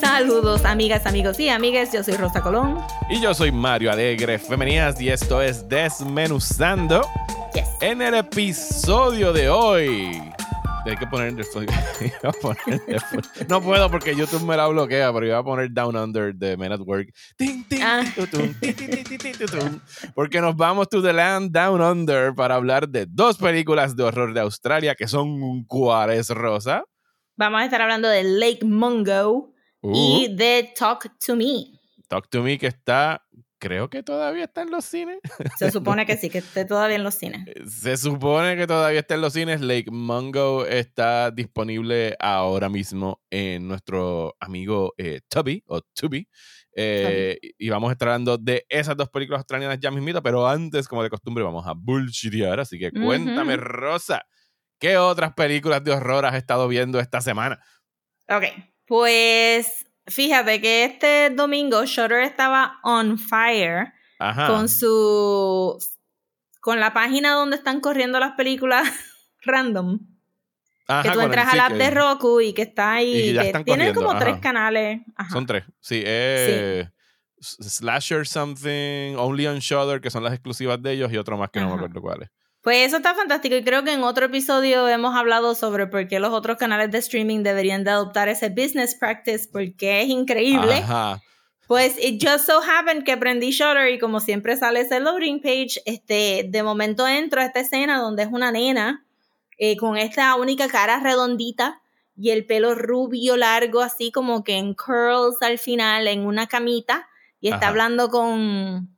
Saludos amigas, amigos y amigas, yo soy Rosa Colón. Y yo soy Mario Alegre. Bienvenidas y esto es Desmenuzando. Yes. En el episodio de hoy. Hay que poner iba a poner No puedo porque YouTube me la bloquea, pero iba a poner Down Under de Men at Work. Porque nos vamos to the land Down Under para hablar de dos películas de horror de Australia que son cuáles, Rosa. Vamos a estar hablando de Lake Mungo Uh, y de Talk to Me. Talk to Me que está, creo que todavía está en los cines. Se supone que sí, que esté todavía en los cines. Se supone que todavía está en los cines. Lake Mungo está disponible ahora mismo en nuestro amigo eh, Tubby o Tubi. Eh, y vamos a estar hablando de esas dos películas australianas ya mismito, pero antes, como de costumbre, vamos a bullshitear. Así que cuéntame, Rosa, ¿qué otras películas de horror has estado viendo esta semana? Ok, pues fíjate que este domingo Shutter estaba on fire Ajá. con su con la página donde están corriendo las películas random. Ajá, que tú entras al sí app de Roku y que está ahí. Y que tienen corriendo, como tres canales. Son tres. Sí, eh, Slasher Something, Only on Shudder, que son las exclusivas de ellos, y otro más que no me acuerdo cuáles. Pues eso está fantástico y creo que en otro episodio hemos hablado sobre por qué los otros canales de streaming deberían de adoptar ese business practice porque es increíble. Ajá. Pues it just so happened que prendí Shutter y como siempre sale ese loading page, este, de momento entro a esta escena donde es una nena eh, con esta única cara redondita y el pelo rubio largo así como que en curls al final en una camita y está Ajá. hablando con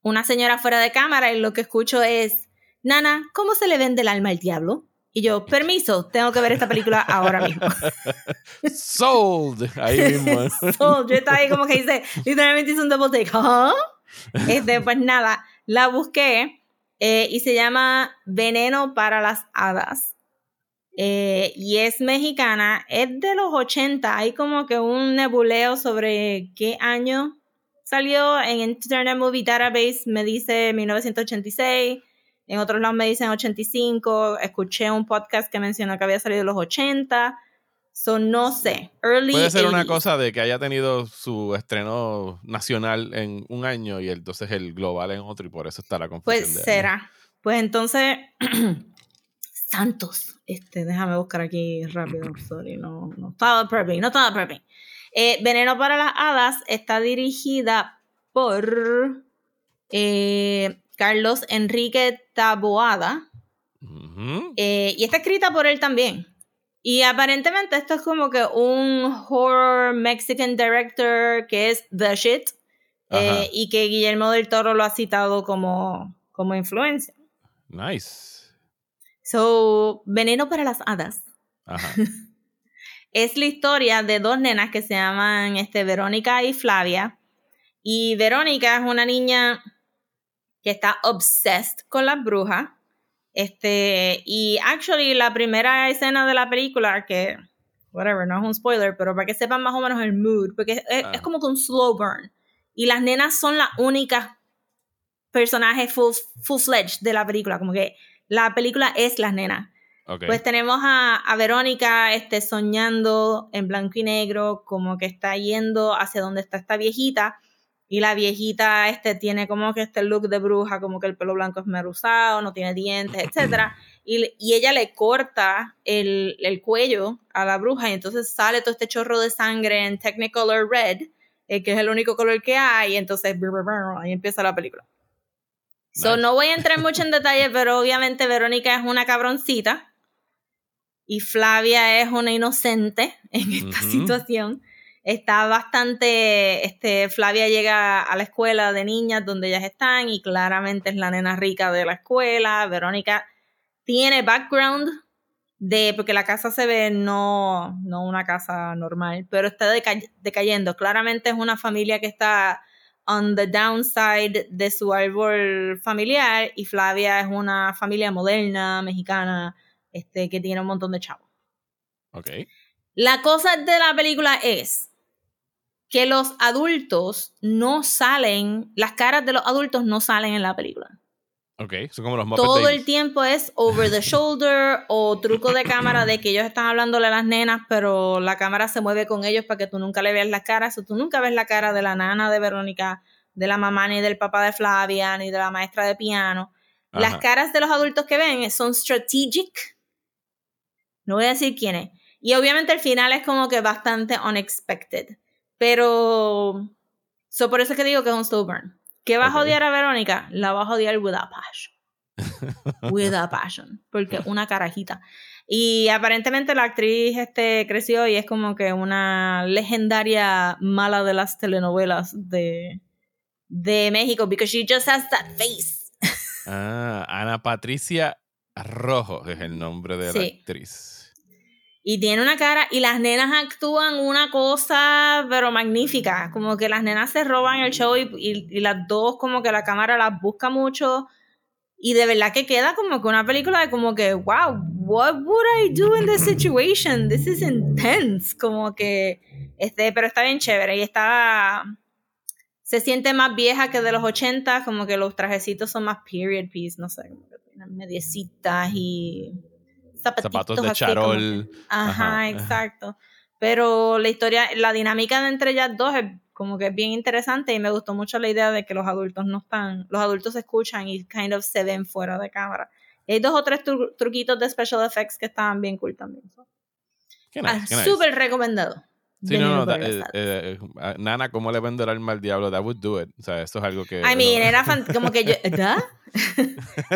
una señora fuera de cámara y lo que escucho es, Nana, ¿cómo se le vende el alma al diablo? Y yo, permiso, tengo que ver esta película ahora mismo. Sold. Ahí mismo. So, yo estaba ahí como que dice, literalmente hice un double take. ¿Ah? Este, pues nada, la busqué eh, y se llama Veneno para las Hadas. Eh, y es mexicana, es de los 80. Hay como que un nebuleo sobre qué año salió. En Internet Movie Database me dice 1986. En otros lados me dicen 85. Escuché un podcast que mencionó que había salido en los 80. So, no sé. Early Puede ser una 80s. cosa de que haya tenido su estreno nacional en un año y entonces el global en otro y por eso está la confusión. Pues de año. será. Pues entonces, Santos. Este, déjame buscar aquí rápido. Sorry, no, no estaba prepping, no estaba prepping. Eh, Veneno para las Hadas está dirigida por eh, Carlos Enrique Taboada. Eh, y está escrita por él también. Y aparentemente esto es como que un horror Mexican director que es The Shit. eh, y que Guillermo del Toro lo ha citado como, como influencia. Nice. So, Veneno para las Hadas. Ajá. Es la historia de dos nenas que se llaman este, Verónica y Flavia. Y Verónica es una niña que está obsessed con las brujas. Este, y actually la primera escena de la película, que, whatever, no es un spoiler, pero para que sepan más o menos el mood, porque es, es- Ah. es como que un slow burn. Y las nenas son las únicas personajes full, full-fledged de la película, como que la película es las nenas. Ok. Pues tenemos a, a Verónica este, soñando en blanco y negro, como que está yendo hacia donde está esta viejita. Y la viejita este, tiene como que este look de bruja, como que el pelo blanco es meruzado, no tiene dientes, etc. Y, y ella le corta el, el cuello a la bruja y entonces sale todo este chorro de sangre en Technicolor Red, eh, que es el único color que hay, y entonces ahí empieza la película. So, no voy a entrar mucho en detalle, pero obviamente Verónica es una cabroncita y Flavia es una inocente en esta situación. Está bastante, este, Flavia llega a la escuela de niñas donde ellas están y claramente es la nena rica de la escuela. Verónica tiene background de, porque la casa se ve no, no una casa normal, pero está deca- decayendo. Claramente es una familia que está on the downside de su árbol familiar y Flavia es una familia moderna, mexicana, este, que tiene un montón de chavos. Ok. La cosa de la película es que los adultos no salen, las caras de los adultos no salen en la película. Ok, son como los Muppet Todo el tiempo es over the shoulder o truco de cámara de que ellos están hablándole a las nenas, pero la cámara se mueve con ellos para que tú nunca le veas las caras. O tú nunca ves la cara de la nana de Verónica, de la mamá ni del papá de Flavia, ni de la maestra de piano. Las caras de los adultos que ven son strategic. No voy a decir quién es. Y obviamente el final es como que bastante unexpected. Pero. So por eso es que digo que es un burn. ¿Qué va Ok. a odiar a Verónica? La va a odiar with a passion. with a passion. Porque una carajita. Y aparentemente la actriz este, creció y es como que una legendaria mala de las telenovelas de, de México. Because she just has that face. Ah, Ana Patricia Rojo es el nombre de la actriz. Y tiene una cara, y las nenas actúan una cosa, pero magnífica. Como que las nenas se roban el show y, y- las dos, como que la cámara las busca mucho. Y de verdad que queda como que una película de como que, wow, what would I do in this situation? This is intense. Como que, este, pero está bien chévere y está, se siente más vieja que de los 80, como que los trajecitos son más period piece, no sé, como que mediecitas y zapatitos Zapatos de así como que- charol. Ajá, Ajá. exacto. Pero la historia, la dinámica de entre ellas dos es como que es bien interesante y me gustó mucho la idea de que los adultos no están, los adultos se escuchan y kind of se ven fuera de cámara. Y hay dos o tres tru- truquitos de special effects que estaban bien cool también. Ah, nice, nice. Súper recomendado. Sí, no, no, eh, alas. eh, eh, Nana, ¿cómo le vende el alma al diablo? That would do it. O sea, eso es algo que... I mean, no- era fan- como que yo, ¿da?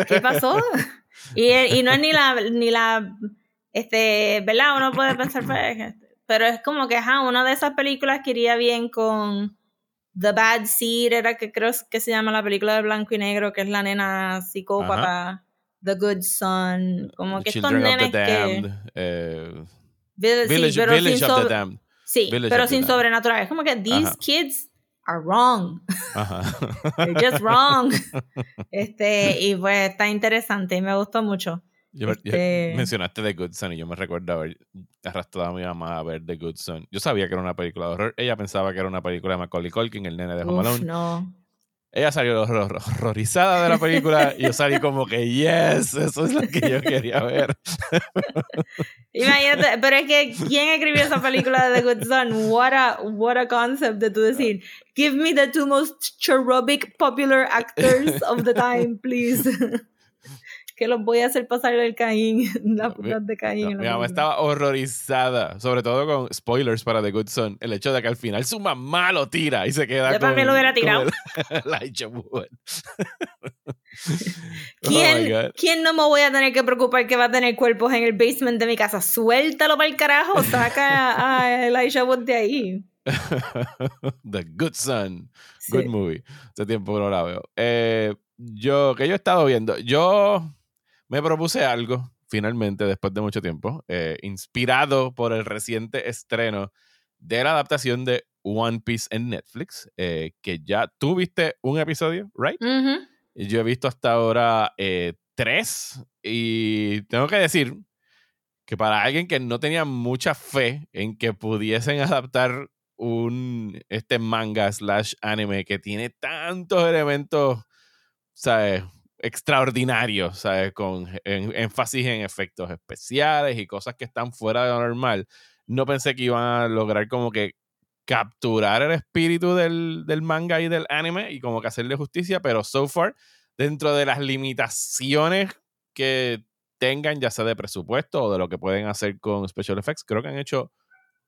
¿Qué pasó? Y, y no es ni la, ni la, este, ¿verdad? Uno puede pensar, pues, este, pero es como que, ajá, una de esas películas que iría bien con The Bad Seed, era que creo que se llama la película de blanco y negro, que es la nena psicópata, The Good Son, como que estos nenes the que... Eh, Village, sí, Village, of the Damned. Sí, Village pero sin Damned. sobrenatural. Es como que these Ajá. kids are wrong. Ajá. They're just wrong. Este, y pues está interesante y me gustó mucho. Yo me- yo- Este- mencionaste The Good Son y yo me recuerdo haber arrastrado a mi mamá a ver The Good Son. Yo sabía que era una película de horror. Ella pensaba que era una película de Macaulay Culkin, el nene de Home Uf, Alone. no. Ella salió horror- horrorizada de la película y yo salí como que, yes, eso es lo que yo quería ver. Imagínate, pero es que ¿quién escribió esa película de The Good Son? What a, what a concept de tú decir, give me the two most cherubic popular actors of the time, please. que los voy a hacer pasar el Caín, la No, puta de Caín. No, la mi mamá estaba horrorizada, sobre todo con spoilers para The Good Son. El hecho de que al final su mamá lo tira y se queda Yo con, también lo hubiera tirado. el- Elijah Wood. Oh ¿Quién. ¿Quién no me voy a tener que preocupar que va a tener cuerpos en el basement de mi casa? Suéltalo para el carajo, saca a Elijah Wood de ahí. The Good Son. Sí. Good movie. Hace tiempo que no la veo. Eh, yo, que yo he estado viendo, yo me propuse algo, finalmente, después de mucho tiempo, eh, inspirado por el reciente estreno de la adaptación de One Piece en Netflix, eh, que ya tú viste un episodio, ¿right? Yo he visto hasta ahora eh, tres y tengo que decir que para alguien que no tenía mucha fe en que pudiesen adaptar un este manga slash anime que tiene tantos elementos, ¿sabes? Extraordinarios, ¿sabes? Con en- énfasis en efectos especiales y cosas que están fuera de lo normal. No pensé que iban a lograr como que capturar el espíritu del, del manga y del anime y como que hacerle justicia, pero so far, dentro de las limitaciones que tengan, ya sea de presupuesto o de lo que pueden hacer con special effects, creo que han hecho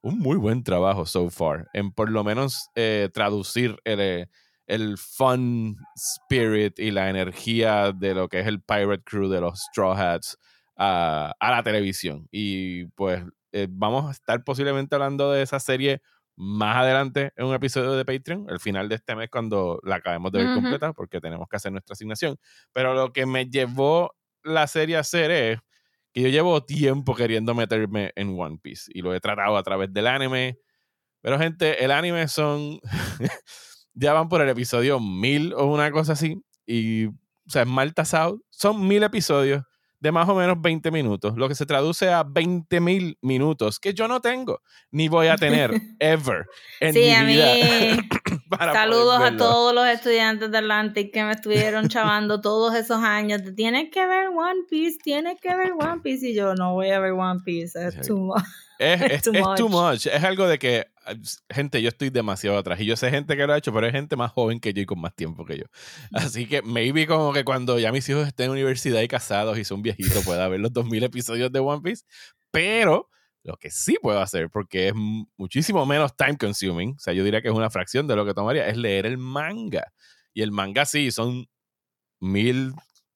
un muy buen trabajo so far en por lo menos eh, traducir el, eh, el fun spirit y la energía de lo que es el Pirate Crew de los Straw Hats a, a la televisión. Y pues eh, vamos a estar posiblemente hablando de esa serie más adelante en un episodio de Patreon, el final de este mes cuando la acabemos de ver completa, porque tenemos que hacer nuestra asignación. Pero lo que me llevó la serie a hacer es que yo llevo tiempo queriendo meterme en One Piece y lo he tratado a través del anime. Pero gente, el anime son... ya van por el episodio 1000 o una cosa así. Y, o sea, es mal tasado. Son mil episodios de más o menos 20 minutos, lo que se traduce a 20 mil minutos, que yo no tengo, ni voy a tener, ever, en Sí, mi a vida. mí. para Saludos a todos los estudiantes de Atlantic que me estuvieron chavando todos esos años. de, Tienes que ver One Piece, tienes que ver One Piece. Y yo no voy a ver One Piece. Es too much. Es, es- too es too much. Es algo de que, gente, yo estoy demasiado atrás. Y yo sé gente que lo ha hecho, pero es gente más joven que yo y con más tiempo que yo. Así que maybe como que cuando ya mis hijos estén en universidad y casados y son viejitos, pueda ver los 2000 episodios de One Piece. Pero lo que sí puedo hacer, porque es muchísimo menos time consuming, o sea, yo diría que es una fracción de lo que tomaría, es leer el manga. Y el manga sí, son mil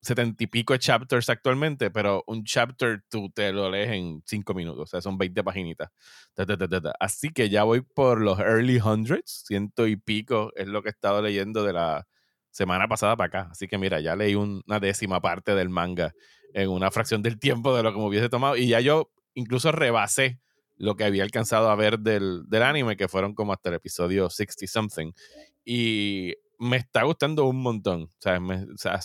setenta y pico chapters actualmente, pero un chapter tú te lo lees en cinco minutos, o sea, son 20 paginitas. Ta, ta, ta. Así que ya voy por los early hundreds, ciento y pico es lo que he estado leyendo de la semana pasada para acá. Así que mira, ya leí un- una décima parte del manga en una fracción del tiempo de lo que me hubiese tomado y ya yo incluso rebasé lo que había alcanzado a ver del, del anime, que fueron como hasta el episodio 60 something. Y me está gustando un montón. O sea, me- o sea,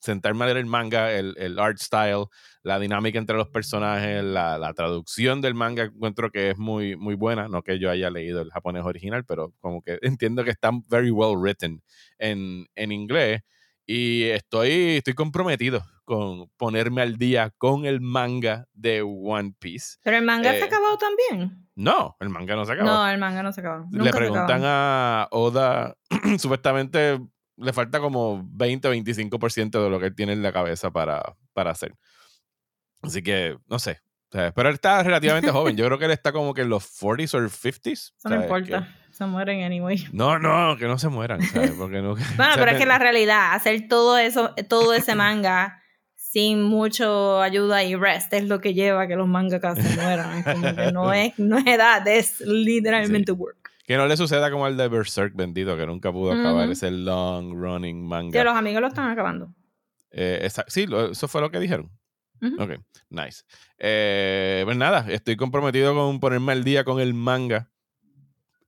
sentarme a leer el manga, el, el art style, la dinámica entre los personajes, la, la traducción del manga encuentro que es muy, muy buena. No que yo haya leído el japonés original, pero como que entiendo que está very well written en, en inglés. Y estoy, estoy comprometido con ponerme al día con el manga de One Piece. Pero el manga se Eh, ha acabado también. No, el manga no se acabó. No, el manga no se acabó. Nunca le se preguntan a Oda, supuestamente le falta como 20-25% de lo que él tiene en la cabeza para, para hacer. Así que, no sé. O sea, pero él está relativamente joven. Yo creo que él está como que en los 40s o 50s. Eso no importa. Se mueren anyway. Que- no, no, que no se mueran, ¿sabes? Porque no, Bueno, pero es que la realidad, hacer todo eso, todo ese manga sin mucho ayuda y rest es lo que lleva a que los mangakas se mueran. Es como que no es, no es edad, es literalmente work. Que no le suceda como al de Berserk bendito, que nunca pudo acabar ese long running manga. Que los amigos lo están acabando. Eh, esa- sí, lo- eso fue lo que dijeron. Ujú. Ok, nice. Eh, pues nada, estoy comprometido con ponerme al día con el manga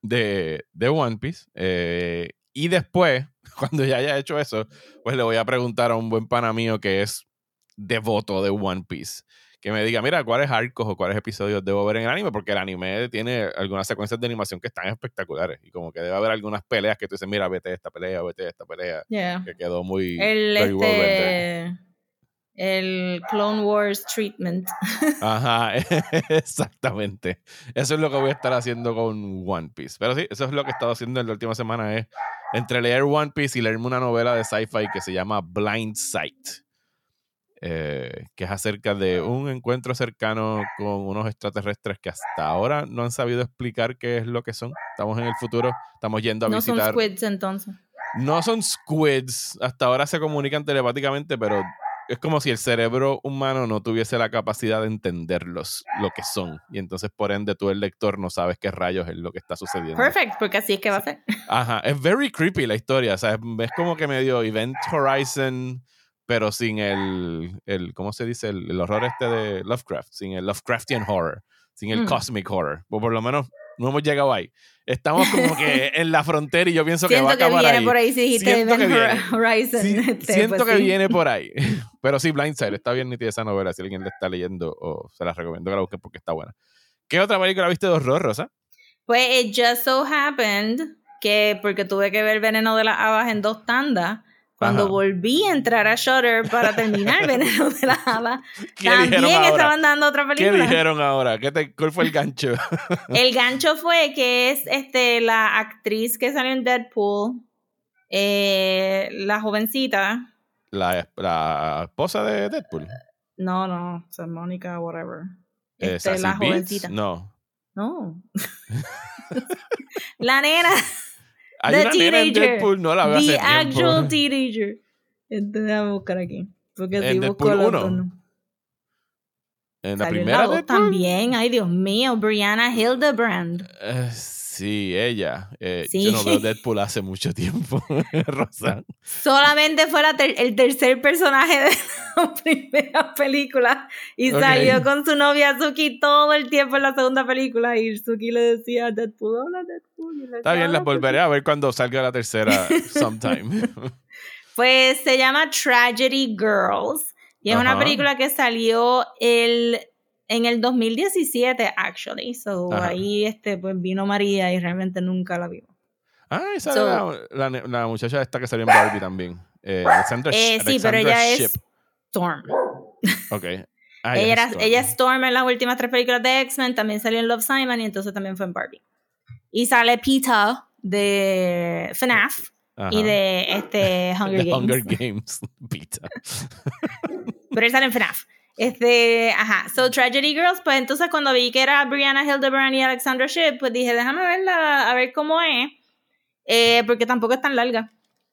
de, de One Piece. eh, y después, cuando ya haya hecho eso, pues le voy a preguntar a un buen pana mío que es devoto de One Piece. Que me diga, mira, cuáles arcos o cuáles episodios debo ver en el anime, porque el anime tiene algunas secuencias de animación que están espectaculares. Y como que debe haber algunas peleas que tú dices, mira, vete esta pelea, vete esta pelea, Yeah. que quedó muy El, este, el Clone Wars treatment. Ajá, exactamente. Eso es lo que voy a estar haciendo con One Piece. Pero sí, eso es lo que he estado haciendo en la última semana, es entre leer One Piece y leerme una novela de sci-fi que se llama Blind Sight, eh, que es acerca de un encuentro cercano con unos extraterrestres que hasta ahora no han sabido explicar qué es lo que son. Estamos en el futuro, estamos yendo a No son visitar... squids entonces. No son squids, hasta ahora se comunican telepáticamente, pero es como si el cerebro humano no tuviese la capacidad de entenderlos, lo que son. Y entonces, por ende, tú el lector no sabes qué rayos es lo que está sucediendo. Perfect, porque así es que va a ser. Ajá, es very creepy la historia, o sea, es como que medio Event Horizon, pero sin el, el ¿cómo se dice? El, el horror este de Lovecraft, sin el Lovecraftian horror, sin el Mm. cosmic horror, o por lo menos no hemos llegado ahí. Estamos como que en la frontera y yo pienso que va a Siento que acabar viene ahí. por ahí si Siento que viene. Horizon. Este, siento pues que sí. viene por ahí. Pero sí, Blindside, está bien nítida esa novela. Si alguien la está leyendo, o se la recomiendo que la busquen porque está buena. ¿Qué otra película viste de horror, Rosa? Pues it just so happened que porque tuve que ver Veneno de las Habas en dos tandas, cuando Ajá. volví a entrar a Shutter para terminar Veneno de ¿Qué dijeron también estaban dando otra ¿Qué película. dijeron ahora? ¿Qué te, ¿Cuál fue el gancho? El gancho fue que es este la actriz que salió en Deadpool, eh, la jovencita. La, la esposa de Deadpool. No, no, o sea, Mónica, whatever. Este, la Beats? jovencita. No. No. la nena. Hay The una nena en teenager. Deadpool, no la veo hace The tiempo. actual teenager. Entonces, déjame buscar aquí. Porque ¿En si Deadpool los uno? dos, no. En la Salió primera la Deadpool. también. Ay, Dios mío. Brianna Hildebrand. Eh, sí, ella. Eh, Sí. Yo no veo Deadpool hace mucho tiempo, Rosa. Solamente fue ter- el tercer personaje de la primera película. Y salió con su novia Suki todo el tiempo en la segunda película. Y Suki le decía Deadpool, hola Deadpool. Está bien, las volveré a ver cuando salga la tercera sometime. Pues se llama Tragedy Girls. Y es una película que salió el, en el 2017, actually. So Ajá. ahí este, pues vino María y realmente nunca la vimos. Ah, esa So- era la, la, la muchacha esta que salió en Barbie también. Eh, Alexandra, Eh, sí, pero ella es Storm. Ok. Ah, ella, era, es Storm. ella es Storm en las últimas tres películas de X-Men, también salió en Love Simon y entonces también fue en Barbie. Y sale Peter de FNAF Ajá. y de este Hunger The Games. Hunger Games. Pita. Pero él sale en FNAF. Este, ajá. So, Tragedy Girls, pues entonces cuando vi que era Brianna Hildebrand y Alexandra Shipp, pues dije, déjame verla, a ver cómo es. Eh, porque tampoco es tan larga.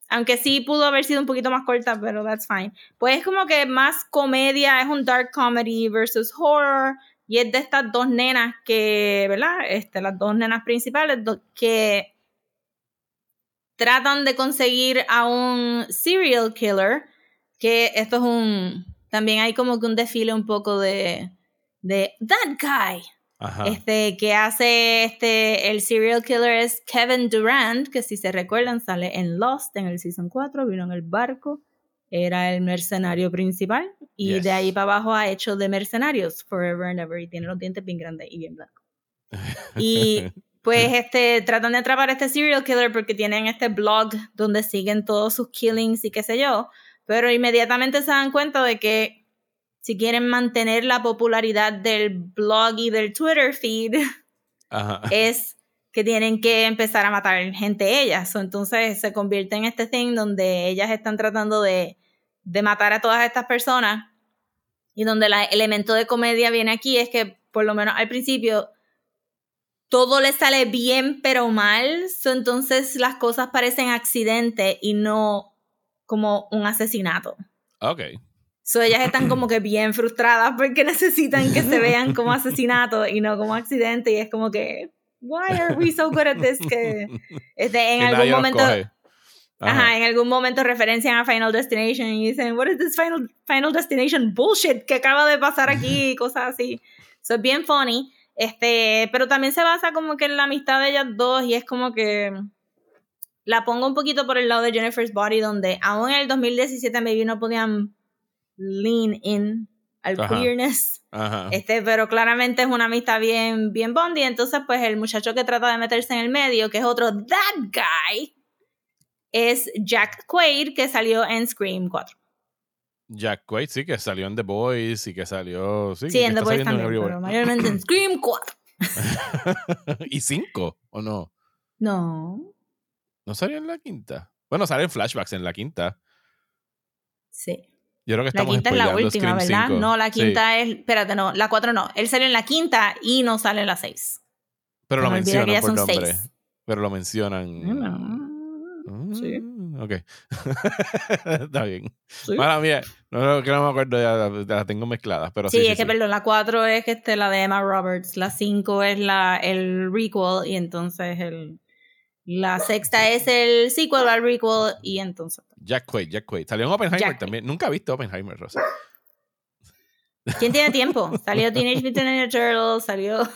Aunque sí pudo haber sido un poquito más corta, pero that's fine. Pues es como que más comedia, es un dark comedy versus horror. Y es de estas dos nenas que, ¿verdad? Este, las dos nenas principales que tratan de conseguir a un serial killer. Que esto es un. También hay como que un desfile un poco de. de That Guy. Ajá. Este, que hace este, el serial killer es Kevin Durant, que si se recuerdan sale en Lost en el season 4, vino en el barco, era el mercenario principal y Yes. de ahí para abajo ha hecho de mercenarios forever and ever y tiene los dientes bien grandes y bien blancos. Y pues este, tratan de atrapar a este serial killer porque tienen este blog donde siguen todos sus killings y qué sé yo, pero inmediatamente se dan cuenta de que si quieren mantener la popularidad del blog y del Twitter feed, Ajá. es que tienen que empezar a matar gente ellas. So, entonces se convierte en este thing donde ellas están tratando de, de matar a todas estas personas y donde el elemento de comedia viene aquí es que por lo menos al principio todo le sale bien pero mal, entonces las cosas parecen accidente y no como un asesinato. Ok. So ellas están como que bien frustradas porque necesitan que se vean como asesinato y no como accidente y es como que why are we so good at this que este, en Que algún momento ajá. Ajá. en algún momento referencian a Final Destination y dicen what is this Final, Final Destination bullshit que acaba de pasar aquí y cosas así so es bien funny este pero también se basa como que en la amistad de ellas dos y es como que la pongo un poquito por el lado de Jennifer's Body donde aún en el 2017 maybe no podían lean in al Ajá. queerness. Ajá. Este, pero claramente es una amistad bien, bien bondi. Entonces, pues el muchacho que trata de meterse en el medio, que es otro that guy, es Jack Quaid, que salió en Scream 4. Jack Quaid, sí, que salió en The Boys y que salió. Sí, Sí, en The Boys en también, pero mayormente en Scream 4. ¿Y cinco? ¿O no? No, ¿No salió en la quinta? Bueno, sale en flashbacks en la quinta. sí. Yo creo que La estamos quinta es la última, Scream ¿verdad? 5. No, la Sí, quinta es. Espérate, no, la 4 no. Él salió en la quinta y no sale en la 6. pero lo que mencionan por nombre. seis. Pero lo mencionan. Mm, sí. Ok. Está bien. Sí. Mala mía. No, que no me acuerdo, ya las tengo mezcladas. Pero sí, Sí, sí, es que sí. perdón, la 4 es este, la de Emma Roberts, la 5 es la, el requel y entonces el, la sexta es el sequel al requel y entonces... Jack Quaid, Jack Quaid. Salió en Oppenheimer Jack Quaid. también. Nunca he visto Oppenheimer, Rosa. ¿Quién tiene tiempo? Salió Teenage Mutant Ninja Turtles, salió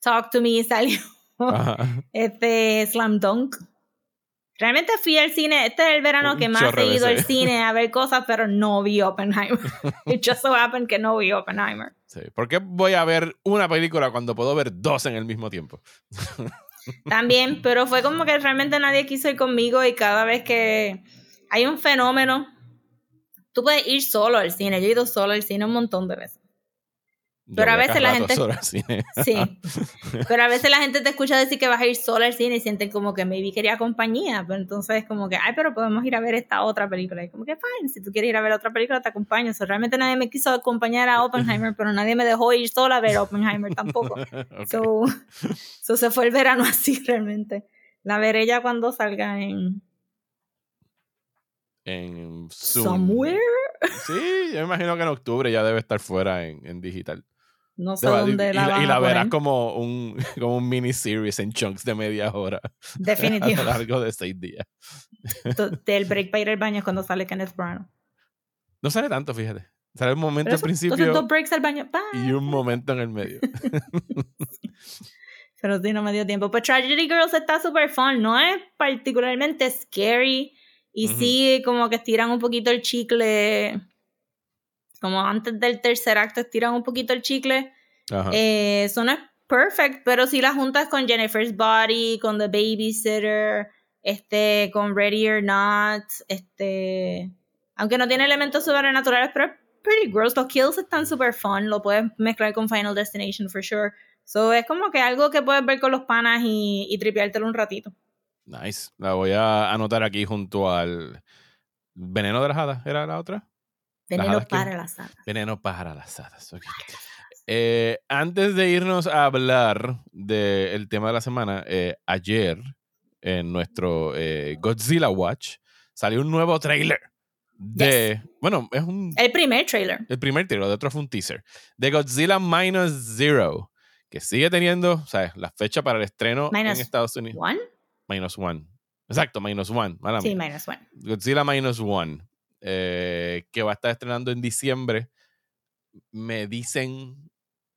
Talk to Me, salió Ajá. este Slam Dunk. Realmente fui al cine, este es el verano Un que más he ido al cine a ver cosas, pero no vi Oppenheimer. It just so happened que no vi Oppenheimer. Sí. ¿Por qué voy a ver una película cuando puedo ver dos en el mismo tiempo? También, pero fue como que realmente nadie quiso ir conmigo y cada vez que hay un fenómeno, tú puedes ir solo al cine. Yo he ido solo al cine un montón de veces. Pero a veces la gente-. Sí. Pero a veces la gente te escucha decir que vas a ir solo al cine y sienten como que maybe quería compañía. Pero entonces como que, ay, pero podemos ir a ver esta otra película. Y como que, fine, si tú quieres ir a ver otra película, te acompaño. O sea, realmente nadie me quiso acompañar a Oppenheimer, pero nadie me dejó ir sola a ver Oppenheimer tampoco. Ok. So, so se fue el verano así realmente. La veré ya cuando salga en En Zoom. Somewhere. Sí, yo me imagino que en octubre ya debe estar fuera en, en digital. No sé dónde y, la y van la a verás como un, como un miniseries en chunks de media hora a Definitivo. lo largo de seis días. Del break para ir al baño es cuando sale Kenneth Branagh. No sale tanto, fíjate. Sale un momento al principio entonces dos breaks al baño. y un momento en el medio. Pero sí, no me dio tiempo. Pues Tragedy Girls está súper fun. No es particularmente scary. Y sí, como que estiran un poquito el chicle como antes del tercer acto estiran un poquito el chicle. Eh, eso no es perfect, pero si la juntas con Jennifer's Body, con The Babysitter, este, con Ready or Not, este, aunque no tiene elementos sobrenaturales, pero es pretty gross. Los kills están super fun, lo puedes mezclar con Final Destination for sure. So es como que algo que puedes ver con los panas y, y tripeártelo un ratito. Nice. La voy a anotar aquí junto al Veneno de las Hadas, ¿era la otra? Veneno para las hadas. Veneno para las hadas. Eh, antes de irnos a hablar del tema de la semana, eh, ayer en nuestro eh, Godzilla Watch salió un nuevo trailer de. Bueno, es un. El primer trailer. El primer trailer, de otro fue un teaser. De Godzilla Minus Zero, que sigue teniendo, o sea, la fecha para el estreno en Estados Unidos. One? Minus One. Exacto, Minus One. sí, Minus One. Godzilla Minus One. Eh, que va a estar estrenando en diciembre. Me dicen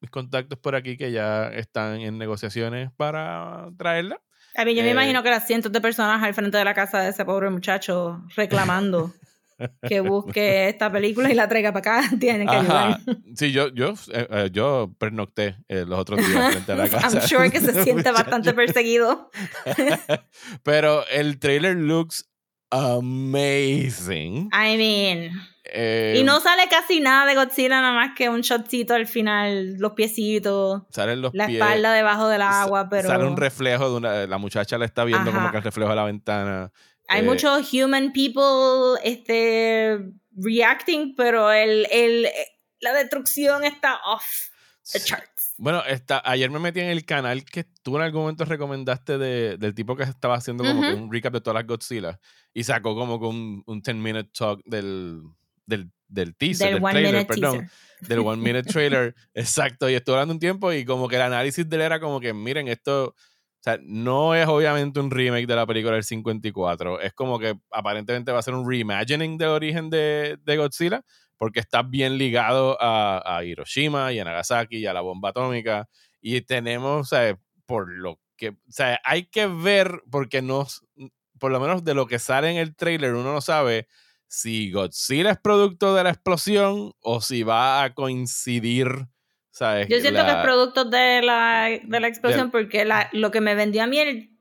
mis contactos por aquí que ya están en negociaciones para traerla. A mí yo me eh, imagino que las cientos de personas al frente de la casa de ese pobre muchacho reclamando que busque esta película y la traiga para acá, tienen que ayudar. Sí, yo, yo, eh, yo pernocté los otros días frente a la casa. I'm sure que se siente bastante perseguido. Pero el trailer looks amazing. I mean. y no sale casi nada de Godzilla, nada más que un shotcito al final, los piecitos. Salen los la espalda debajo del agua, pero. Sale un reflejo de una. La muchacha la está viendo como que el reflejo de la ventana. Hay eh, muchos human people este, reacting, pero el, el, la destrucción está off the charts. Bueno, está, ayer me metí en el canal que tú en algún momento recomendaste de, del tipo que estaba haciendo como que un recap de todas las Godzilla y sacó como que un, un 10 minute talk del, del, del teaser, del, trailer, perdón. Del one minute trailer, exacto. Y estuvo hablando un tiempo y como que el análisis de él era como que, miren, esto, o sea, no es obviamente un remake de la película del 54, es como que aparentemente va a ser un reimagining del origen de, de Godzilla, porque está bien ligado a, Hiroshima y a Nagasaki y a la bomba atómica. Y tenemos, o sea, por lo que, o sea, hay que ver, porque nos, por lo menos de lo que sale en el trailer, uno no sabe si Godzilla es producto de la explosión o si va a coincidir. ¿sabes? Yo siento que es producto de la, de la explosión porque la, lo que me vendió a mí el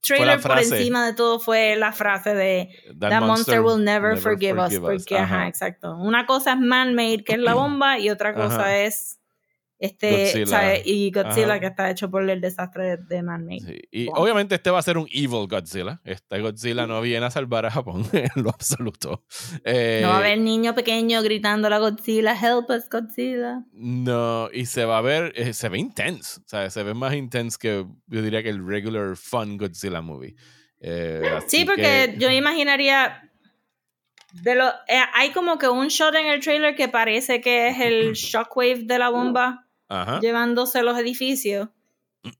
trailer por encima de todo fue la frase de That, monster, will never, forgive, us. Porque, ajá. exacto. Una cosa es man-made, que es la bomba, y otra cosa es este, Y Godzilla, que está hecho por el desastre de Man-Made. Y obviamente este va a ser un evil Godzilla. Este Godzilla no viene a salvar a Japón en lo absoluto. no va a haber eh, niño pequeño gritando a la Godzilla, help us Godzilla. No, y se va a ver, eh, se ve intense. O sea, se ve más intense que yo diría que el regular fun Godzilla movie. Eh, sí, porque yo imaginaría de lo, hay como que un shot en el trailer que parece que es el shockwave de la bomba llevándose los edificios.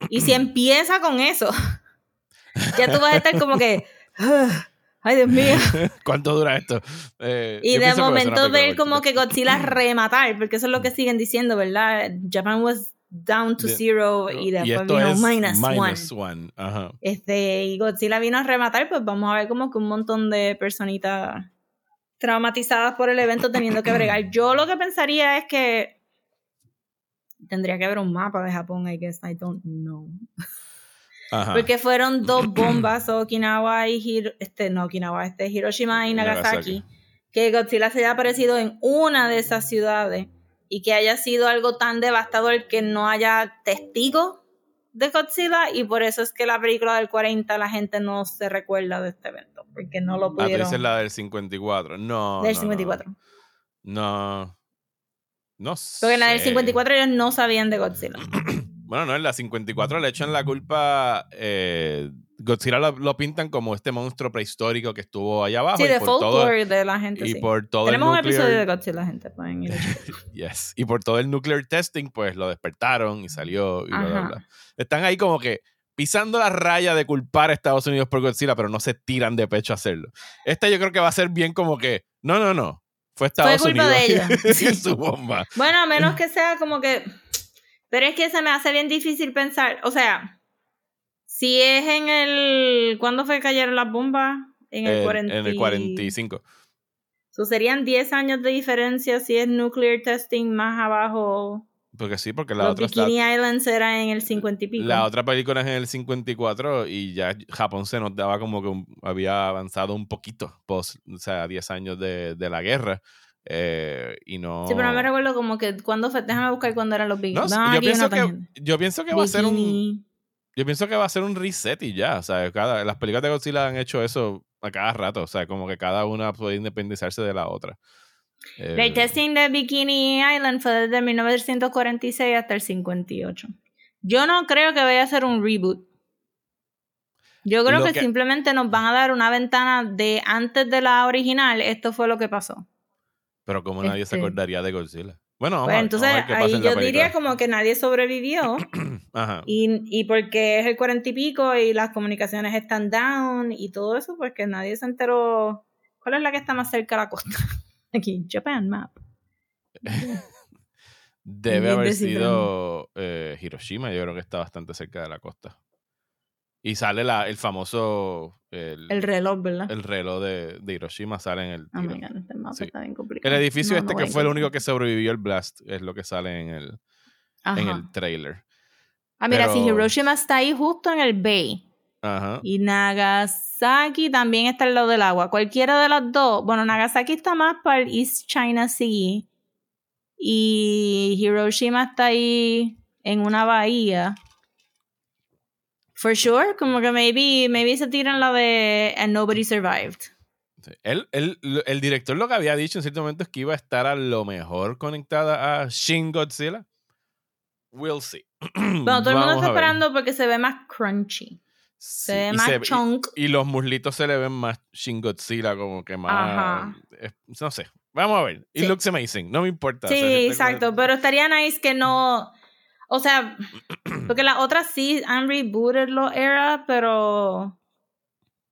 Y si empieza con eso, ya tú vas a estar como que. Ay, Dios mío. ¿Cuánto dura esto? Eh, y de momento ver como que Godzilla rematar, porque eso es lo que siguen diciendo, ¿verdad? Japan was down to zero y después vino minus, one. Este, y Godzilla vino a rematar, pues vamos a ver como que un montón de personitas traumatizadas por el evento teniendo que bregar. Yo lo que pensaría es que tendría que haber un mapa de Japón, I guess, I don't know. Porque fueron dos bombas, Okinawa y este, no, Okinawa, este, Hiroshima y Nagasaki, que Godzilla se haya aparecido en una de esas ciudades y que haya sido algo tan devastador que no haya testigos de Godzilla y por eso es que la película del 40 la gente no se recuerda de este evento, porque no lo ah, pudieron. Ah, la del 54, no. Del 54. No. No sé. Porque en la del 54 ellos no sabían de Godzilla. bueno, no, en la 54 le echan la culpa. Eh, Godzilla lo, pintan como este monstruo prehistórico que estuvo allá abajo. Sí, de folklore de la gente. Y por todo Tenemos un episodio de Godzilla, gente. Pueden ir yes. Y por todo el nuclear testing, pues lo despertaron y salió. Y Están ahí como que pisando la raya de culpar a Estados Unidos por Godzilla, pero no se tiran de pecho a hacerlo. Esta yo creo que va a ser bien como que, no, no, no. Fue Estados culpa Unidos de ellos. su bomba. Bueno, a menos que sea como que. Pero es que se me hace bien difícil pensar. O sea, si es en el. ¿Cuándo fue que cayeron las bombas? En el, 40... en el 45. So serían 10 años de diferencia si es nuclear testing más abajo. Porque sí, porque la Los otra Bikini Islands era en el 50 y pico. La otra película es en el 54 y ya Japón se nos daba como que un- había avanzado un poquito, post, o sea, 10 años de, de la guerra. eh, y no. Sí, pero no me recuerdo como que cuando fue. Déjame buscar cuándo eran los Bikini. No, Vamos yo, pienso que, yo pienso que va a ser un. Yo pienso que va a ser un reset y ya. O sea, cada, las películas de Godzilla han hecho eso a cada rato. O sea, como que cada una puede independizarse de la otra. Eh, El testing de Bikini Island fue desde 1946 hasta el 58. Yo no creo que vaya a ser un reboot. Yo creo que, que- simplemente nos van a dar una ventana de antes de la original. Esto fue lo que pasó. pero como nadie se este- acordaría de Godzilla. Bueno, vamos Pues a ver, entonces vamos a ver qué pasa ahí en yo diría como que nadie sobrevivió. Ajá. y, y porque es el cuarenta y pico y las comunicaciones están down y todo eso, pues que nadie se enteró. ¿Cuál es la que está más cerca a la costa? Aquí, Japan Map. Debe haber sido eh, Hiroshima, yo creo que está bastante cerca de la costa. Y sale la, el famoso. El, El reloj, ¿verdad? el reloj de, de Hiroshima sale en el Oh my God, este mapa Sí. está bien complicado. el edificio No, este no que fue el único que sobrevivió el blast es lo que sale en el, en el trailer. Ah, mira, si Hiroshima está ahí justo en el Bay. Ajá. Y Nagasaki también está al lado del agua. Cualquiera de las dos. Bueno, Nagasaki está más para el East China Sea. Y Hiroshima está ahí en una bahía. For sure, como que maybe, maybe se tiran la de And Nobody Survived. Sí. Él- lo- el director lo que había dicho en cierto momento es que iba a estar a lo mejor conectada a Shin Godzilla. We'll see. Bueno, todo el mundo está esperando porque se ve más crunchy. Sí, Se ve y más se- chunk. Y los muslitos se le ven más Shin Godzilla, como que más. Ajá. eh, no sé. Vamos a ver. It Sí. looks amazing. No me importa. Sí, O sea, exacto, pero estaría nice que no, o sea, porque las otras sí han rebooted los era, pero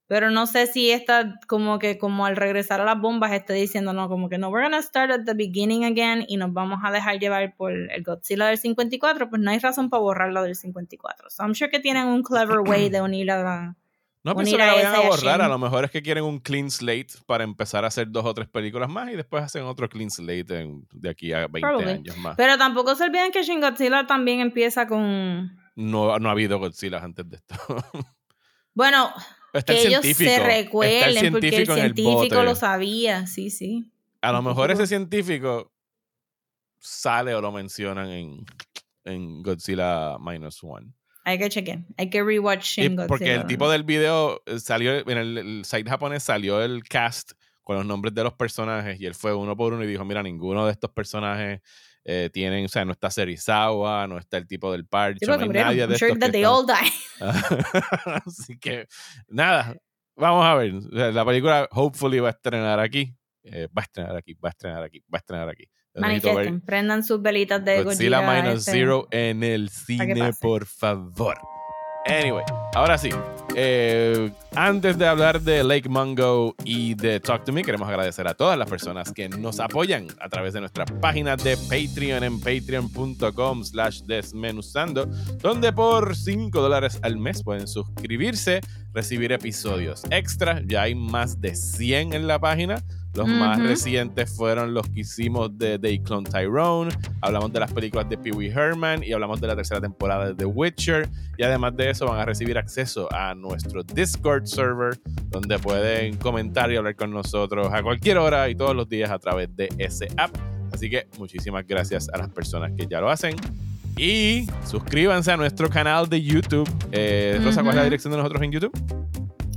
pero no sé si esta como que como al regresar a las bombas esté diciendo no, como que no, we're gonna start at the beginning again y nos vamos a dejar llevar por el Godzilla del 54, pues no hay razón para borrarlo del 54. So I'm sure que tienen un clever way de unir a la No pienso que la vayan a borrar. A lo mejor es que quieren un clean slate para empezar a hacer dos o tres películas más y después hacen otro clean slate en- de aquí a 20 Probably. años más. Pero tampoco se olviden que Shin Godzilla también empieza con No, no ha habido Godzilla antes de esto. bueno, Está que el ellos científico. se está el porque el científico el lo sabía, sí, sí. A lo mejor ese científico. sale o lo mencionan en, en Godzilla Minus One. Hay que chequear, hay que rewatch Godzilla. porque el tipo del video eh, salió, en el, el site japonés salió el cast con los nombres de los personajes y él fue uno por uno y dijo, mira, ninguno de estos personajes eh, tienen, o sea, no está Serizawa, no está el tipo del parche, no hay nadie de sure estos que están- all die. Así que, nada, vamos a ver. La película, hopefully, va a estrenar aquí. Eh, va a estrenar aquí, va a estrenar aquí, va a estrenar aquí. Manifiesten, prendan sus velitas de Godzilla Godzilla. Minus este. Zero en el cine, por favor. Anyway, ahora sí. eh, antes de hablar de Lake Mungo y de Talk to Me, queremos agradecer a todas las personas que nos apoyan a través de nuestra página de Patreon en patreon.com slash desmenuzando, donde por 5 dólares al mes pueden suscribirse, recibir episodios extra. Ya hay más de 100 en la página. Los más Ujú. recientes fueron los que hicimos de They Clone Tyrone, hablamos de las películas de Pee Wee Herman y hablamos de la tercera temporada de The Witcher. Y además de eso van a recibir acceso a nuestro Discord server, donde pueden comentar y hablar con nosotros a cualquier hora y todos los días a través de ese app. Así que muchísimas gracias a las personas que ya lo hacen. Y suscríbanse a nuestro canal de YouTube. Eh, Rosa, ¿cuál es la dirección de nosotros en YouTube?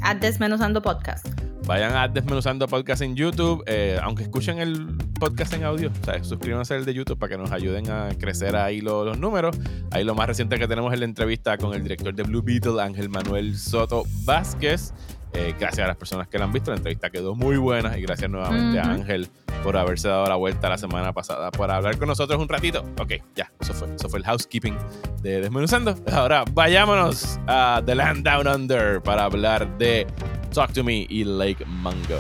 At Desmenuzando Podcast. Vayan a Desmenuzando Podcast en YouTube. eh, aunque escuchen el podcast en audio, o sea, suscríbanse al de YouTube para que nos ayuden a crecer ahí lo- los números. Ahí lo más reciente que tenemos es la entrevista con el director de Blue Beetle, Ángel Manuel Soto Vázquez. Eh, gracias a las personas que la han visto, la entrevista quedó muy buena y gracias nuevamente a. Ángel por haberse dado la vuelta la semana pasada por hablar con nosotros un ratito. Ok, ya, eso fue, eso fue el housekeeping de Desmenuzando. Ahora vayámonos a The Land Down Under para hablar de Talk to Me y Lake Mungo.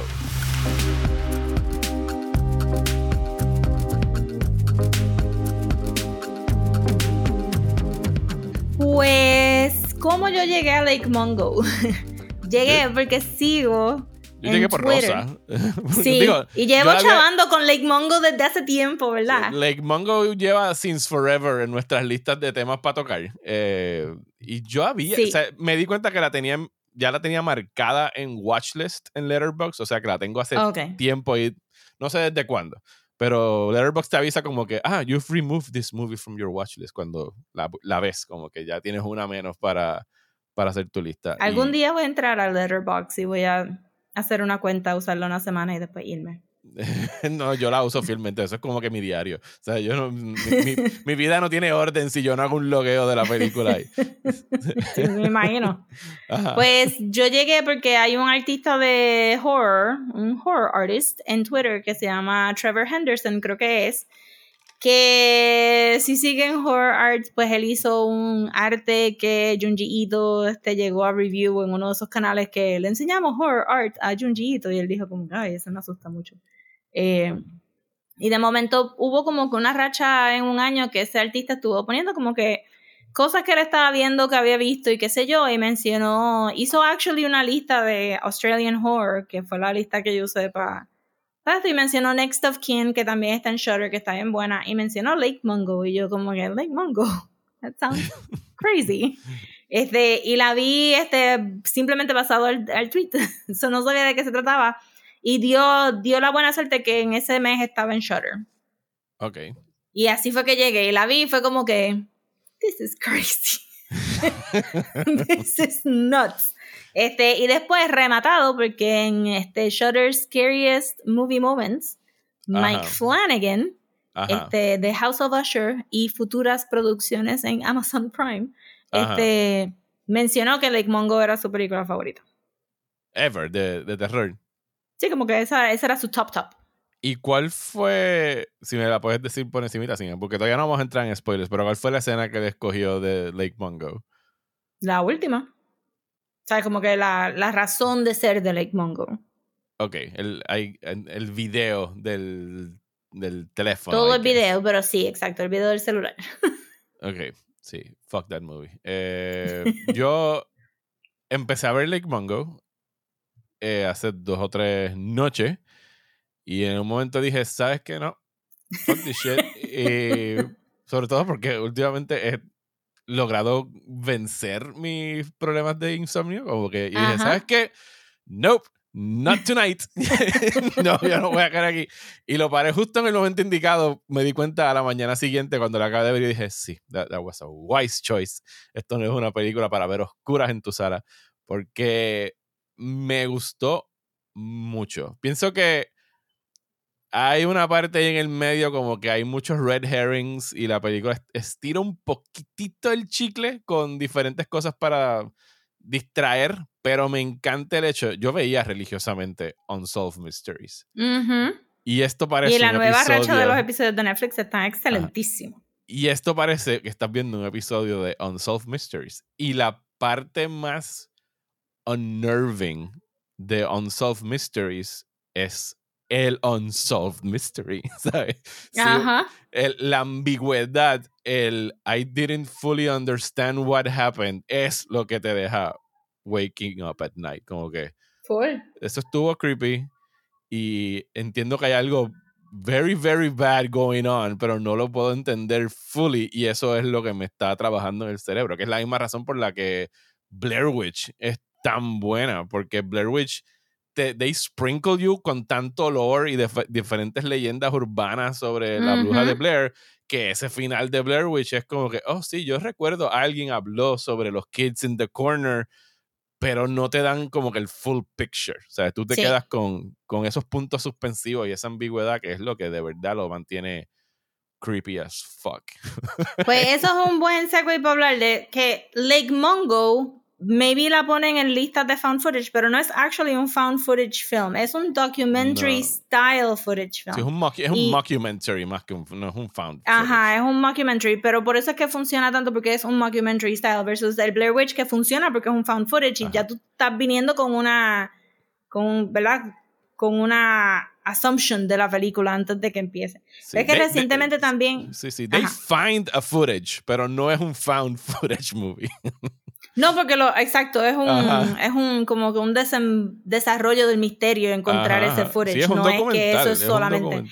Pues, ¿cómo yo llegué a Lake Mungo? llegué porque sigo Yo llegué por Rosa. Sí, y llevo chavando con Lake Mongo desde hace tiempo, ¿verdad? Lake Mongo lleva since forever en nuestras listas de temas para tocar. Eh, y yo había, o sea, me di cuenta que la tenía, ya la tenía marcada en Watchlist en Letterboxd, o sea que la tengo hace tiempo y no sé desde cuándo. Pero Letterboxd te avisa como que, ah, you've removed this movie from your watchlist cuando la, la ves, como que ya tienes una menos para, para hacer tu lista. Algún día voy a entrar a Letterboxd y voy a hacer una cuenta, usarla una semana y después irme. no, yo la uso fielmente, eso es como que mi diario. O sea, yo no, mi, vida no tiene orden si yo no hago un logueo de la película ahí. sí, me imagino. Pues yo llegué porque hay un artista de horror, un horror artist en Twitter que se llama Trevor Henderson, creo que es, que si siguen horror art, pues él hizo un arte que Junji Ito este, llegó a review en uno de esos canales que le enseñamos horror art a Junji Ito y él dijo como, ay, eso me asusta mucho. Eh, y de momento hubo como que una racha en un año que ese artista estuvo poniendo como que cosas que él estaba viendo, que había visto y qué sé yo, y mencionó, hizo actually una lista de Australian Horror, que fue la lista que yo usé para y mencionó Next of Kin, que también está en Shutter, que está bien buena. Y mencionó Lake Mungo. Y yo como que, Lake Mungo, that sounds crazy. Este, y la vi este, simplemente basado al, tweet. Eso no sabía de qué se trataba. Y dio, dio la buena suerte que en ese mes estaba en Shutter. Ok. Y así fue que llegué. Y la vi y fue como que, this is crazy. this is nuts. Este, y después rematado, porque en este Shutter's Scariest Movie Moments, Mike Flanagan, este, de House of Usher y futuras producciones en Amazon Prime, este, mencionó que Lake Mongo era su película favorita. Ever, de, de terror. Sí, como que esa, esa era su top top. ¿Y cuál fue, si me la puedes decir por encima, porque todavía no vamos a entrar en spoilers, pero cuál fue la escena que le escogió de Lake Mongo? La última. ¿Sabes? Como que la, la razón de ser de Lake Mongo. Ok, el, hay, el video del, del teléfono. Todo el video, pero sí, exacto, el video del celular. ok, sí, fuck that movie. Eh, yo empecé a ver Lake Mongo eh, hace dos o tres noches y en un momento dije, ¿sabes qué? No, fuck this shit. y sobre todo porque últimamente he logrado vencer mis problemas de insomnio. Como que y dije, ¿sabes qué? Nope, not tonight. no, yo no voy a quedar aquí. Y lo paré justo en el momento indicado. Me di cuenta a la mañana siguiente cuando la acabé de ver y dije, sí, that, was a wise choice. Esto no es una película para ver oscuras en tu sala. Porque me gustó mucho. Pienso que hay una parte ahí en el medio como que hay muchos red herrings y la película estira un poquitito el chicle con diferentes cosas para distraer, pero me encanta el hecho, yo veía religiosamente Unsolved Mysteries. Y esto parece... Y la nueva racha de los episodios de Netflix está excelentísimo. Y esto parece que estás viendo un episodio de Unsolved Mysteries. Y la parte más unnerving de Unsolved Mysteries es el unsolved mystery, ¿sabes? Ajá. el, la ambigüedad, el I didn't fully understand what happened, es lo que te deja waking up at night. Como que. Full. Eso estuvo creepy. Y entiendo que hay algo very, very bad going on, pero no lo puedo entender fully. Y eso es lo que me está trabajando en el cerebro, que es la misma razón por la que Blair Witch es tan buena, porque Blair Witch te, they sprinkle you con tanto lore y de, diferentes leyendas urbanas sobre la bruja de Blair, que ese final de Blair Witch es como que, oh sí, yo recuerdo alguien habló sobre los kids in the corner, pero no te dan como que el full picture. O sea, tú te quedas con, con esos puntos suspensivos y esa ambigüedad que es lo que de verdad lo mantiene creepy as fuck. Pues eso es un buen segue para hablar de que Lake Mongo maybe la ponen en listas de found footage, pero no es actually un found footage film, es un documentary style footage film. es un, es un mockumentary más que un, no es un found Ajá, es un mockumentary, pero por eso es que funciona tanto porque es un mockumentary style versus el Blair Witch que funciona porque es un found footage y ya tú estás viniendo con una, con, ¿verdad? Con una assumption de la película antes de que empiece. es que recientemente también... Sí, sí, they find a footage, pero no es un found footage movie. No, porque lo, exacto, es un, es un como que un desarrollo del misterio encontrar ese footage. no es que eso es solamente.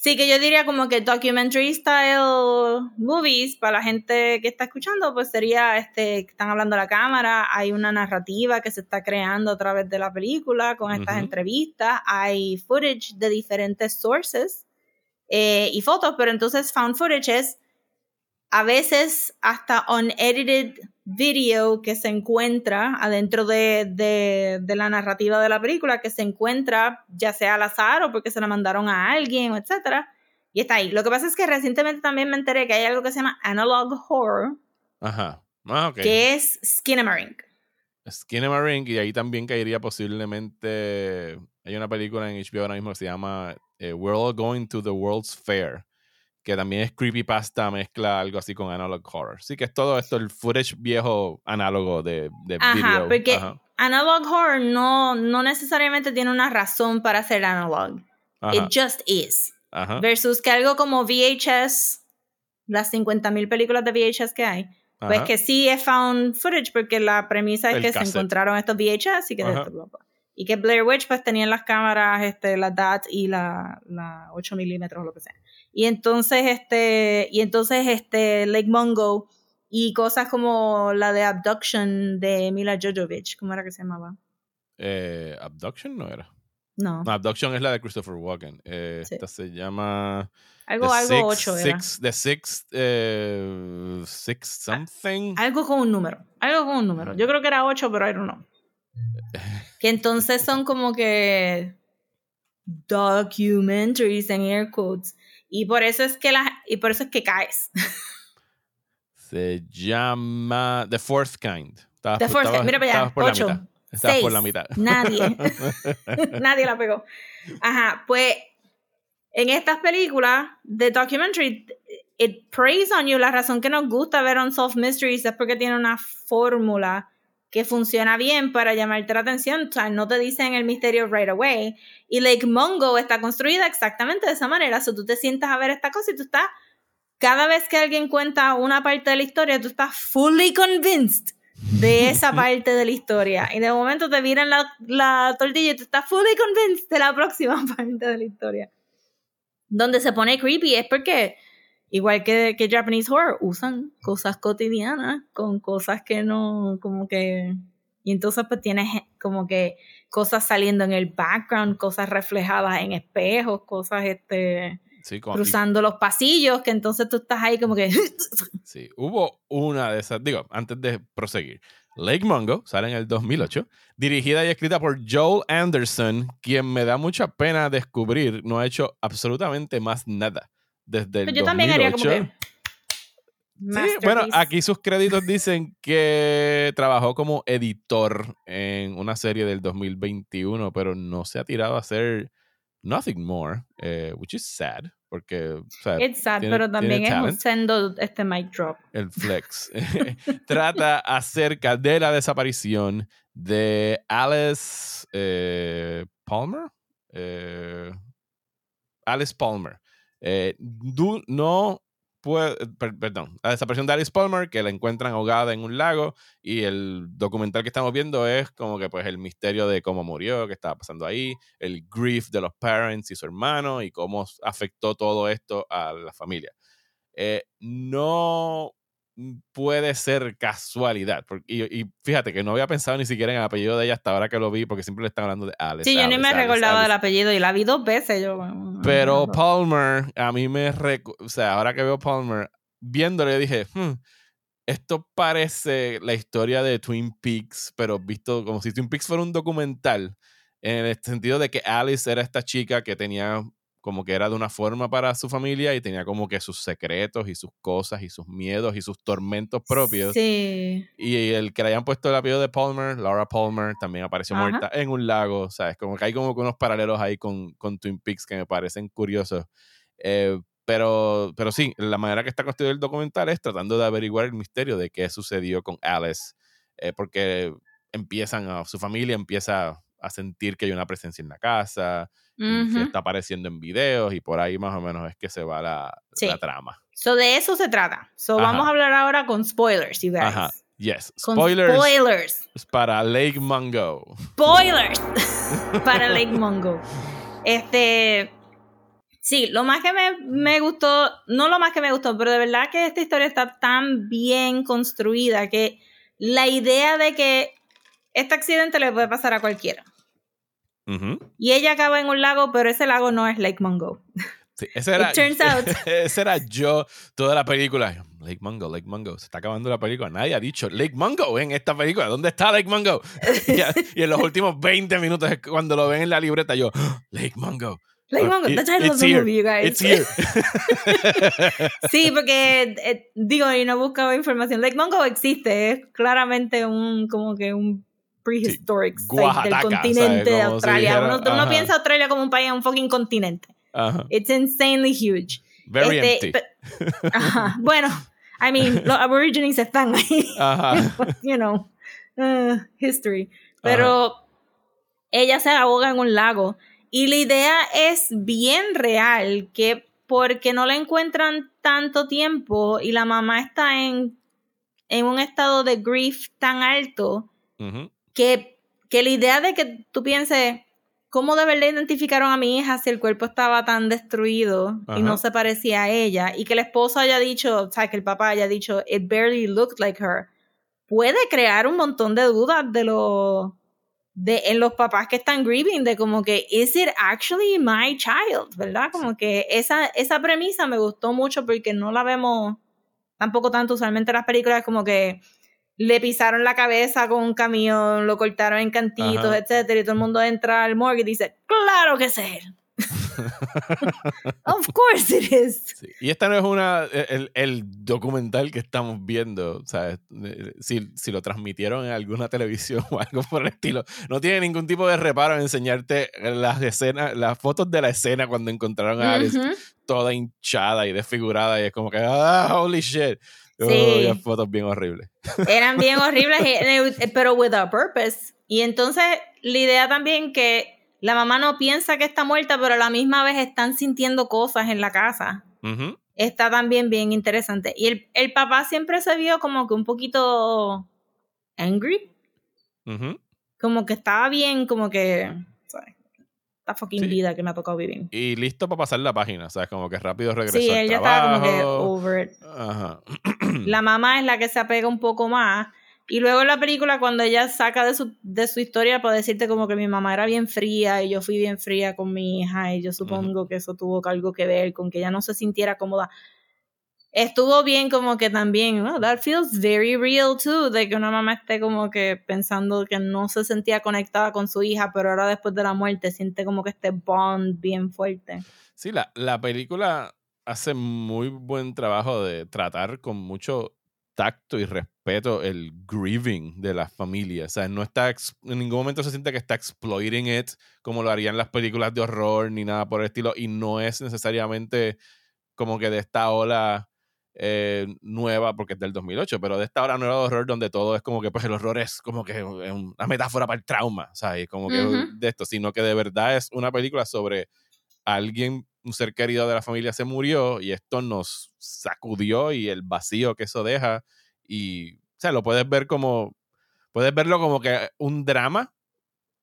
Sí, que yo diría como que documentary style movies, para la gente que está escuchando, pues sería, este, están hablando a la cámara, hay una narrativa que se está creando a través de la película con estas entrevistas, hay footage de diferentes sources eh, y fotos, pero entonces found footage es a veces hasta unedited video que se encuentra adentro de, de, la narrativa de la película, que se encuentra ya sea al azar o porque se la mandaron a alguien, etc. Y está ahí. Lo que pasa es que recientemente también me enteré que hay algo que se llama analog horror. Ajá. Ah, que es Skinamarink. Skinamarink, y ahí también caería posiblemente. Hay una película en HBO ahora mismo que se llama eh, We're All Going to the World's Fair que también es creepypasta, mezcla algo así con analog horror. Sí, que es todo esto, el footage viejo análogo de, de Ajá, Porque analog horror no, no necesariamente tiene una razón para ser analog. It just is. Versus que algo como VHS, las 50.000 películas de VHS que hay, pues que sí es found footage porque la premisa es que se encontraron estos VHS y que y que Blair Witch pues tenían las cámaras, este, la DAT y la, la 8 milímetros o lo que sea. Y entonces, este, y entonces, este, Lake Mungo y cosas como la de Abduction de Mila Jovovich, ¿cómo era que se llamaba? Eh, Abduction no era. No. Abduction es la de Christopher Walken. Eh, esta se llama. Algo, algo 8 era. Six, the Six, eh, six something. Algo con un número. Algo con un número. Yo creo que era 8, pero era no. Que entonces son como que documentaries en air quotes y por eso es que la, y por eso es que caes. Se llama The Fourth Kind. The Fourth Kind. Mira para allá. Ocho. Estabas por la mitad. Nadie. Nadie la pegó. Ajá. Pues en estas películas de documentary, it preys on you. La razón que nos gusta ver Unsolved Mysteries es porque tiene una fórmula que funciona bien para llamarte la atención, o sea, no te dicen el misterio right away. Y Lake Mungo está construida exactamente de esa manera, o sea, tú te sientas a ver esta cosa y tú estás, cada vez que alguien cuenta una parte de la historia, tú estás fully convinced de esa parte de la historia. Y de momento te miran la, la tortilla y tú estás fully convinced de la próxima parte de la historia. Donde se pone creepy es porque igual que, que Japanese horror, usan cosas cotidianas con cosas que no, como que, y entonces pues tienes como que cosas saliendo en el background, cosas reflejadas en espejos, cosas este, cruzando los pasillos, que entonces tú estás ahí como que... sí, hubo una de esas, digo, antes de proseguir. Lake Mungo sale en el 2008, dirigida y escrita por Joel Anderson, quien me da mucha pena descubrir, no ha hecho absolutamente más nada desde el yo también haría como que Sí, bueno, aquí sus créditos dicen que trabajó como editor en una serie del 2021, pero no se ha tirado a hacer Nothing More, eh, which is sad, porque... O sea, It's sad, pero también es un sendo este mic drop. El flex. Trata acerca de la desaparición de Alice eh, Palmer. Eh, Alice Palmer eh, no puede, perdón, la desaparición de Alice Palmer, que la encuentran ahogada en un lago, y el documental que estamos viendo es como que pues el misterio de cómo murió, qué estaba pasando ahí, el grief de los parents y su hermano, y cómo afectó todo esto a la familia. Eh, no puede ser casualidad. y, fíjate que no había pensado ni siquiera en el apellido de ella hasta ahora que lo vi, porque siempre le están hablando de Alice. Sí, yo ni me recordaba del apellido y la vi dos veces. Yo, Pero Palmer, a mí me. O sea, ahora que veo Palmer, viéndole dije, hmm, esto parece la historia de Twin Peaks, pero visto como si Twin Peaks fuera un documental. En el sentido de que Alice era esta chica que tenía como que era de una forma para su familia y tenía como que sus secretos y sus cosas y sus miedos y sus tormentos propios. Sí. Y el que le hayan puesto el apellido de Palmer, Laura Palmer, también apareció muerta en un lago, o sea, es como que hay como que unos paralelos ahí con, con Twin Peaks que me parecen curiosos. Eh, pero, pero sí, la manera que está construido el documental es tratando de averiguar el misterio de qué sucedió con Alice, eh, porque empiezan a, su familia empieza a sentir que hay una presencia en la casa, que está apareciendo en videos y por ahí más o menos es que se va la, la trama. So de eso se trata. So vamos a hablar ahora con spoilers, you guys. Yes. Con Spoilers spoilers. para Lake Mungo. Spoilers para Lake Mungo. Este. Sí, lo más que me, me gustó, no lo más que me gustó, pero de verdad que esta historia está tan bien construida que la idea de que este accidente le puede pasar a cualquiera. Y ella acaba en un lago, pero ese lago no es Lake Mungo. Sí, ese era, It turns out. ese era yo toda la película. Lake Mungo, Lake Mungo. Se está acabando la película. Nadie ha dicho Lake Mungo en esta película. ¿Dónde está Lake Mungo? y, a- y en los últimos 20 minutos, cuando lo ven en la libreta, yo, "Ah, Lake Mungo. Lake Oh, Mungo, it- the title of it's the here. movie, you guys. It's here. Sí, porque eh, digo, y no he buscado información. Lake Mungo existe, es claramente un como que un prehistoric site del continente de si Australia. dijera, uno, piensa Australia como un país, un fucking continente. Ajá. It's insanely huge. Very Este, empty. pe- ajá. Bueno, I mean, los aborigines están ahí. Ajá. you know, uh, history. Pero ella se ahoga en un lago. Y la idea es bien real, que porque no la encuentran tanto tiempo y la mamá está en, en un estado de grief tan alto, Ujú. Que, que la idea de que tú pienses, ¿cómo de verdad identificaron a mi hija si el cuerpo estaba tan destruido y no se parecía a ella? Y que el esposo haya dicho, o sea, que el papá haya dicho, it barely looked like her, puede crear un montón de dudas de los de en los papás que están grieving de como que is it actually my child, ¿verdad? Como que esa esa premisa me gustó mucho porque no la vemos tampoco tanto usualmente en las películas como que le pisaron la cabeza con un camión, lo cortaron en cantitos, Ajá. etcétera, y todo el mundo entra al morgue y dice, "Claro que es él." of course it is. Sí. Y esta no es una el, el documental que estamos viendo, o sea, si, si lo transmitieron en alguna televisión o algo por el estilo, no tiene ningún tipo de reparo en enseñarte las escenas, las fotos de la escena cuando encontraron a Alice toda hinchada y desfigurada y es como que ah, holy shit. Sí. fotos bien horribles. eran bien horribles, eh, eh, pero with a purpose. Y entonces la idea también que la mamá no piensa que está muerta, pero a la misma vez están sintiendo cosas en la casa. Está también bien interesante. Y el, el papá siempre se vio como que un poquito angry, como que estaba bien, como que... Esta fucking Sí. vida que me ha tocado vivir. Y listo para pasar la página, ¿sabes? Como que rápido regresó Sí, ya estaba como que over it. Ajá. La mamá es la que se apega un poco más. Y luego en la película, cuando ella saca de su, de su historia para decirte como que mi mamá era bien fría y yo fui bien fría con mi hija y yo supongo que eso tuvo algo que ver con que ella no se sintiera cómoda. Estuvo bien como que también, that feels very real too, de que una mamá esté como que pensando que no se sentía conectada con su hija, pero ahora después de la muerte siente como que este bond bien fuerte. Sí, la, la película hace muy buen trabajo de tratar con mucho tacto y respeto el grieving de la familia. O sea, no está en ningún momento se siente que está exploiting it como lo harían las películas de horror ni nada por el estilo. Y no es necesariamente como que de esta ola eh, nueva, porque es del 2008, pero de esta ola nueva de horror donde todo es como que pues el horror es como que una metáfora para el trauma, ¿sabes? Como que Ujú. de esto, sino que de verdad es una película sobre alguien, un ser querido de la familia se murió y esto nos sacudió y el vacío que eso deja y, o sea, lo puedes ver como, puedes verlo como que un drama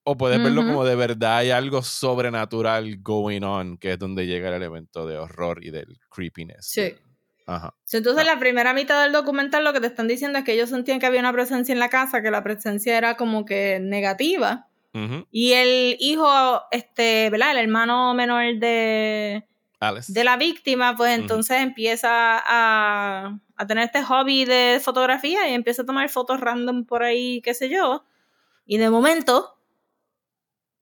o puedes verlo como de verdad hay algo sobrenatural going on, que es donde llega el elemento de horror y del creepiness. Sí. Ajá. Entonces, Ah. la primera mitad del documental lo que te están diciendo es que ellos sentían que había una presencia en la casa, que la presencia era como que negativa. Y el hijo, este, ¿verdad? El hermano menor de, Alice. de la víctima, pues entonces empieza a, a tener este hobby de fotografía y empieza a tomar fotos random por ahí, qué sé yo. Y de momento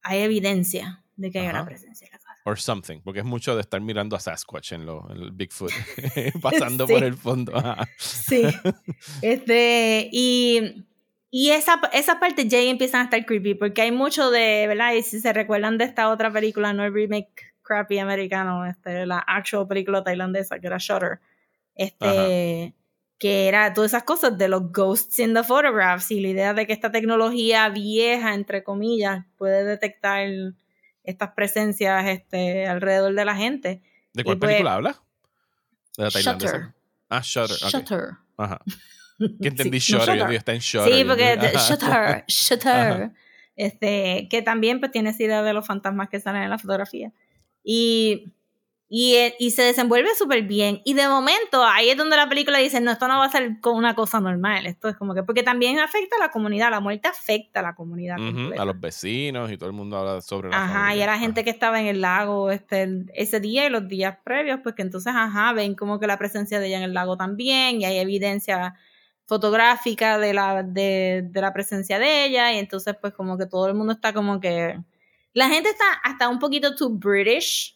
hay evidencia de que hay Ajá. una presencia. Or something, porque es mucho de estar mirando a Sasquatch en, lo, en el Bigfoot, pasando Sí. por el fondo. Ajá. Sí. este, y, y esa, esa parte ya empiezan a estar creepy, porque hay mucho de, ¿verdad? Y si se recuerdan de esta otra película, no el remake crappy americano, este, la actual película tailandesa, que era Shutter, este, que era todas esas cosas de los ghosts in the photographs y la idea de que esta tecnología vieja, entre comillas, puede detectar estas presencias este, alrededor de la gente. ¿De cuál Y pues- película habla? De la tailandesa. Shutter. Ah, Shutter. ok. Shutter. Ajá. Que entendí Sí, no, Shutter, yo Shutter. digo, está en Shutter. Sí, yo porque. Shutter, Shutter, este, que también pues tiene esa idea de los fantasmas que salen en la fotografía. Y, y, eh, y se desenvuelve súper bien. Y de momento, ahí es donde la película dice, no, esto no va a ser una cosa normal. Esto es como que, porque también afecta a la comunidad, la muerte afecta a la comunidad. Completa. a los vecinos y todo el mundo habla sobre la Ajá, familia. y era gente Ajá. que estaba en el lago este, el- ese día y los días previos, pues que entonces, ajá, ven como que la presencia de ella en el lago también, y hay evidencia fotográfica de la, de, de la presencia de ella, y entonces pues como que todo el mundo está como que... La gente está hasta un poquito too British.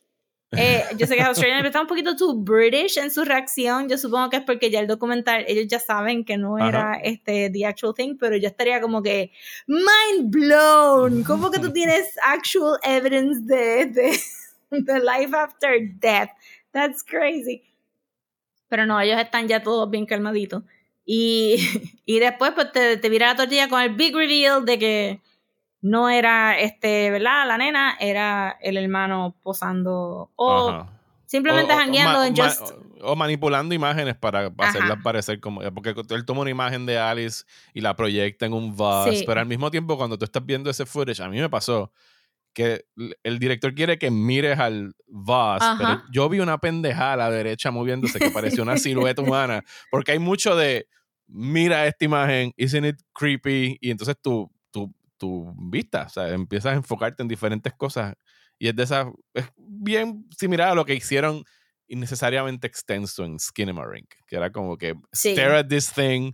Eh, yo sé que es australiano, pero está un poquito too British en su reacción. Yo supongo que es porque ya el documental, ellos ya saben que no Ajá. era este the actual thing, pero yo estaría como que mind blown. ¿Cómo que tú tienes actual evidence de, de, de life after death? That's crazy. Pero no, ellos están ya todos bien calmaditos. Y, y después pues te, te vira la tortilla con el big reveal de que no era este, ¿verdad? La nena era el hermano posando o Ajá. simplemente jangueando en Just o manipulando imágenes para hacerlas parecer como. Porque él toma una imagen de Alice y la proyecta en un. Sí. Pero al mismo tiempo, cuando tú estás viendo ese footage, a mí me pasó que el director quiere que mires al. Ajá. Pero yo vi una pendejada a la derecha moviéndose que parecía una silueta humana. Porque hay mucho de. Mira esta imagen, isn't it creepy? Y entonces tu, tu, vista, o sea, empiezas a enfocarte en diferentes cosas. Y es de esas. Es bien similar a lo que hicieron innecesariamente extenso en Skinamarink, que era como que Sí. stare at this thing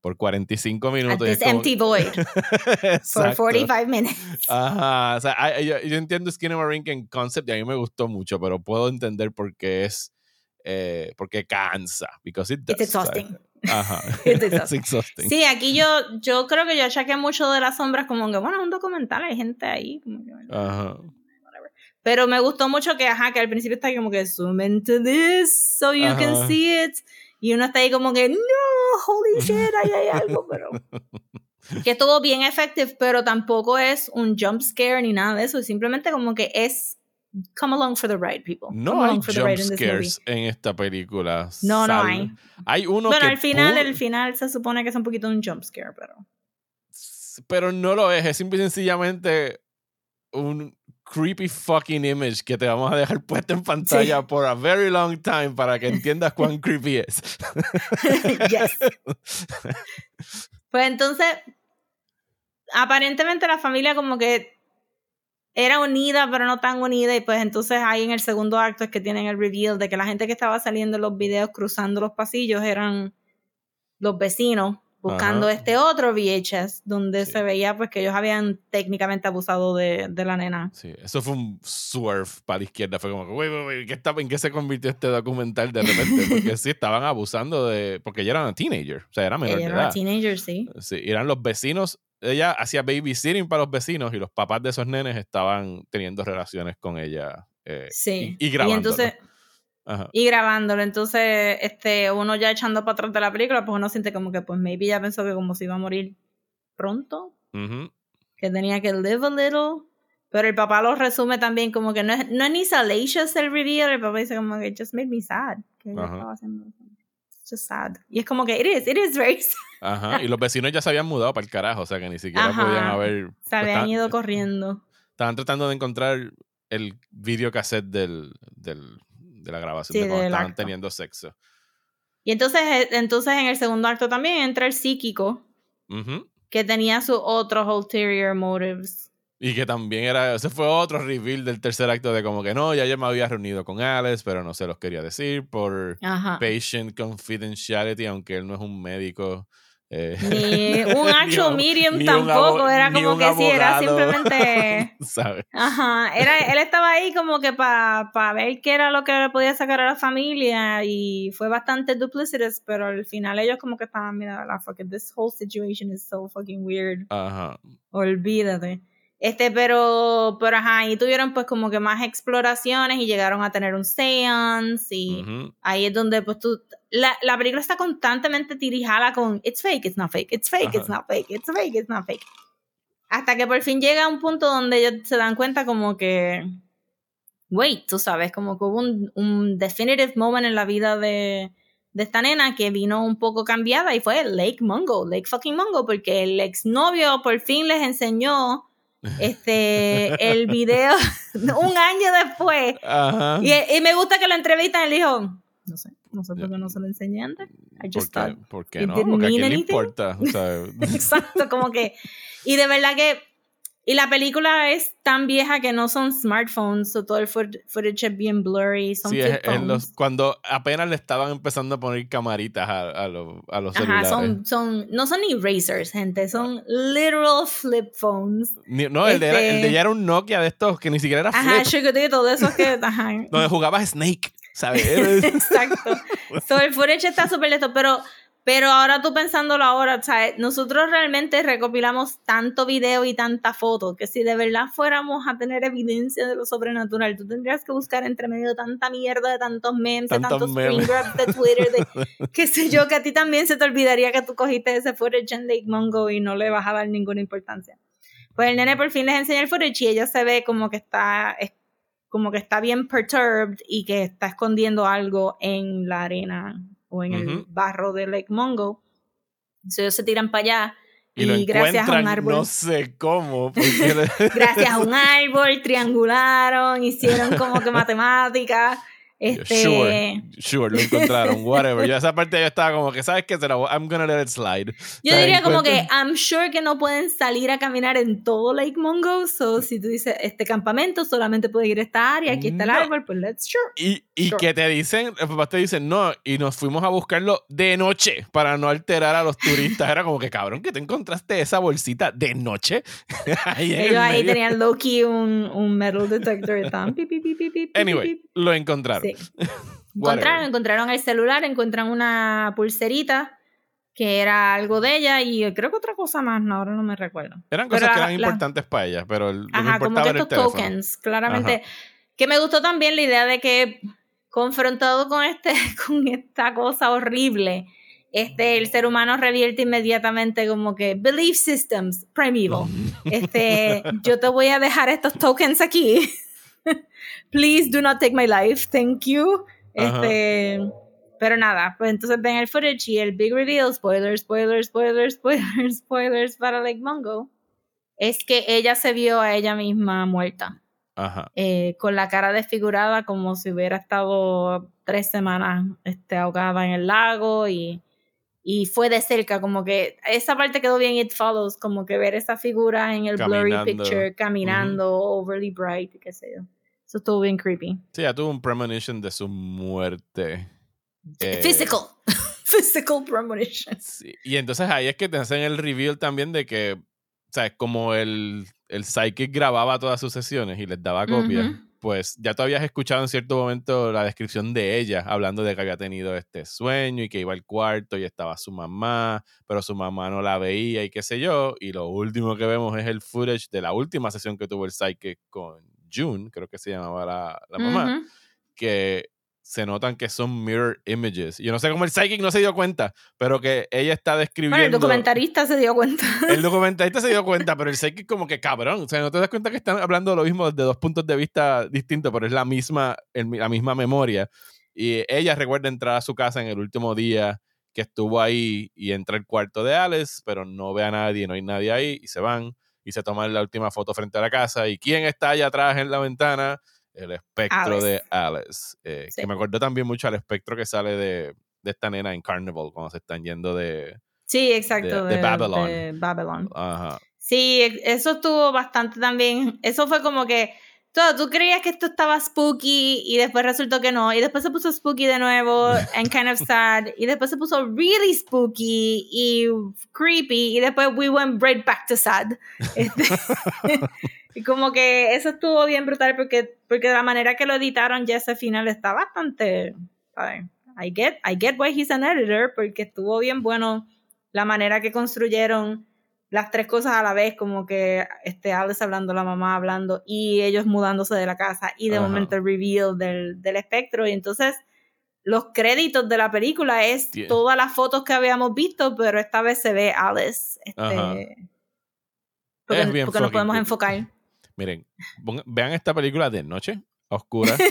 por 45 at minutos. y es this como- empty void for Exacto. 45 minutes. Ajá, o sea, yo, yo entiendo Skinamarink en concept y a mí me gustó mucho, pero puedo entender por qué es, eh, porque cansa, because it does, It's ¿sabes? Ajá. Sí, aquí yo, yo creo que yo achaqué mucho de las sombras como que, bueno, es un documental, hay gente ahí. como que, Ajá. Pero me gustó mucho que, ajá, que al principio está como que zoom into this so you can Ajá. see it. Y uno está ahí como que, no, holy shit, ahí hay algo, pero... que estuvo bien effective, pero tampoco es un jump scare ni nada de eso. Simplemente como que es come along for the ride, people. No come hay along for the jump scares en esta película. No, no hay. Hay uno Bueno, que al final, el final se supone que es un poquito un jump scare, pero... pero no lo es, es simple y sencillamente un creepy fucking image que te vamos a dejar puesta en pantalla por a very long time para que entiendas cuán creepy es. yes. Pues entonces, aparentemente la familia como que era unida, pero no tan unida. Y pues entonces ahí en el segundo acto es que tienen el reveal de que la gente que estaba saliendo en los videos cruzando los pasillos eran los vecinos buscando Ajá. este otro VHS donde Sí. se veía pues que ellos habían técnicamente abusado de, de la nena. Sí, eso fue un swerve para la izquierda. Fue como que, "Wait, wait, wait, ¿qué está- ¿en qué se convirtió este documental de repente? Porque sí, estaban abusando de. Porque ella era una teenager, o sea, era menor Ella de era una edad. teenager, sí. Sí, eran los vecinos. Ella hacía babysitting para los vecinos y los papás de esos nenes estaban teniendo relaciones con ella. eh, Sí. Y, y grabándolo. entonces, Ajá. y grabándolo. Entonces, este, uno ya echando para atrás de la película, pues uno siente como que, pues, maybe ya pensó que como se iba a morir pronto, que tenía que live a little. Pero el papá lo resume también como que no es, no es ni salacious el reveal, el papá dice como que just made me sad. Que Ajá. estaba haciendo eso. It's just sad. Y es como que it is, it is very sad. Ajá. Y los vecinos ya se habían mudado para el carajo, o sea que ni siquiera Ajá. podían haber. Se habían estaban- ido corriendo. Estaban tratando de encontrar el videocassette del, del, de la grabación Sí, de cuando estaban acto. teniendo sexo. Y entonces, eh, entonces en el segundo acto también entra el psíquico, que tenía sus otros ulterior motives. Y que también era, ese fue otro reveal del tercer acto de como que no, ya yo me había reunido con Alex, pero no se los quería decir por Ajá. patient confidentiality, aunque él no es un médico. eh, Ni un actual medium ni tampoco, era como que sí, era abogado. simplemente... ¿sabes? Ajá, era, él estaba ahí como que para ver qué era lo que le podía sacar a la familia y fue bastante duplicitous, pero al final ellos como que estaban, mira, la fuck, this whole situation is so fucking weird, Ajá. olvídate. Este, pero, pero ajá, y tuvieron pues como que más exploraciones y llegaron a tener un seance y ahí es donde pues tú, la, la película está constantemente tirijada con it's fake, it's not fake, it's fake, it's not fake, it's fake, it's not fake. Hasta que por fin llega un punto donde ellos se dan cuenta como que, wait, tú sabes, como que hubo un, un definitive moment en la vida de, de esta nena que vino un poco cambiada y fue Lake Mungo, Lake fucking Mungo, porque el exnovio por fin les enseñó este el video un año después. Y, me gusta que lo entrevistan y él dijo, no sé, no sé por qué no se lo enseñé antes. I just ¿Por qué, ¿Por qué no? Porque a quién le importa. Exacto, como que... Y de verdad que y la película es tan vieja que no son smartphones, o todo el footage es bien blurry. Son sí, en los, cuando apenas le estaban empezando a poner camaritas a, a, los, a los Ajá, Son, son, no son ni razers, gente, son literal flip phones. no, el, de, el de ella este era un Nokia de estos que ni siquiera era flip. Ajá, chiquitito, de esos que. Ajá. Donde jugabas Snake, ¿sabes? Exacto. So, el footage está súper lento, pero pero ahora tú pensándolo ahora, ¿sabes? nosotros realmente recopilamos tanto video y tanta foto que si de verdad fuéramos a tener evidencia de lo sobrenatural, tú tendrías que buscar entre medio tanta mierda de tantos memes, de tantos screen grabs de Twitter, de qué sé yo, que a ti también se te olvidaría que tú cogiste ese footage en Lake Mongo y no le vas a dar ninguna importancia. Pues el nene por fin les enseña el footage y ella se ve como que está, como que está bien perturbed y que está escondiendo algo en la arena o en el barro de Lake Mongo. Entonces ellos se tiran para allá y, gracias a un árbol. No sé cómo. gracias a un árbol triangularon, hicieron como que matemáticas este... Sure, sure, lo encontraron, whatever. Yo esa parte yo estaba como que, ¿sabes qué? I'm gonna let it slide. Yo diría como que, I'm sure que no pueden salir a caminar en todo Lake Mungo, so si tú dices, este campamento solamente puede ir a esta área, aquí está el árbol, pues let's sure. Y, y que te dicen, el papá te dicen, no, y nos fuimos a buscarlo de noche para no alterar a los turistas. Era como que, cabrón, que te encontraste esa bolsita de noche. ahí Ellos ahí tenían Loki un, un metal detector. anyway, lo encontraron. encontraron, encontraron el celular, encuentran una pulserita que era algo de ella y creo que otra cosa más, no, ahora no me recuerdo. Eran cosas que eran importantes para ella, pero el, Ajá, como que estos tokens, claramente. Que me gustó también la idea de que confrontado con este, con esta cosa horrible, este, el ser humano revierte inmediatamente como que belief systems, primeval. Este, yo te voy a dejar estos tokens aquí. Please do not take my life. Thank you. Este, pero nada, pues entonces ven el footage y el big reveal, spoilers, spoilers, spoilers, spoilers, spoilers para Lake Mongo, es que ella se vio a ella misma muerta. Ajá. Eh, con la cara desfigurada como si hubiera estado tres semanas este, ahogada en el lago y, y fue de cerca, como que esa parte quedó bien It Follows, como que ver esa figura en el blurry picture caminando, overly bright, qué sé yo. Eso estuvo bien creepy. Sí, ya tuvo un premonition de su muerte. Eh, Physical. Physical premonition. Sí. Y entonces ahí es que te hacen el reveal también de que, o sea, como el, el psychic grababa todas sus sesiones y les daba copias, pues ya tú habías escuchado en cierto momento la descripción de ella, hablando de que había tenido este sueño y que iba al cuarto y estaba su mamá, pero su mamá no la veía y qué sé yo. Y lo último que vemos es el footage de la última sesión que tuvo el psychic con June, creo que se llamaba la, la mamá, que se notan que son mirror images. Yo no sé cómo el psychic no se dio cuenta, pero que ella está describiendo. Bueno, el documentarista se dio cuenta. El documentarista se dio cuenta, pero el psychic como que cabrón. O sea, no te das cuenta que están hablando de lo mismo desde dos puntos de vista distintos, pero es la misma, la misma memoria. Y ella recuerda entrar a su casa en el último día que estuvo ahí y entra al cuarto de Alice, pero no ve a nadie, no hay nadie ahí y se van y se toman la última foto frente a la casa. ¿Y quién está allá atrás en la ventana? el espectro de Alice. Eh, que me acuerdo también mucho al espectro que sale de, de, esta nena en Carnival cuando se están yendo de. Sí, exacto. De, Babylon. Ajá. Sí, eso estuvo bastante también. Eso fue como que. Todo, tú creías que esto estaba spooky y después resultó que no. Y después se puso spooky de nuevo and kind of sad. Y después se puso really spooky y creepy. Y después we went right back to sad. Este, y como que eso estuvo bien brutal porque, porque la manera que lo editaron ya ese final está bastante... I get, I get why he's an editor porque estuvo bien bueno la manera que construyeron las tres cosas a la vez, como que este Alice hablando, la mamá hablando y ellos mudándose de la casa y de momento el reveal del, del, espectro y entonces los créditos de la película es todas las fotos que habíamos visto, pero esta vez se ve Alice. Este, porque, porque nos podemos enfocar. Miren, vean esta película de noche, oscura.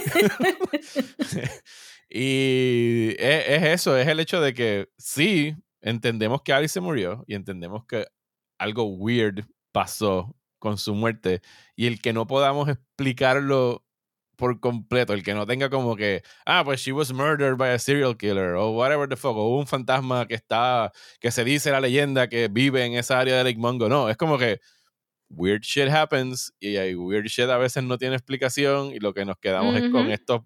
Y es, es, eso, es el hecho de que sí, entendemos que Alice se murió y entendemos que algo weird pasó con su muerte y el que no podamos explicarlo por completo, el que no tenga como que, ah, pues she was murdered by a serial killer o whatever the fuck, o un fantasma que está, que se dice la leyenda que vive en esa área de Lake Mungo. No, es como que weird shit happens y hay weird shit a veces no tiene explicación y lo que nos quedamos es con estos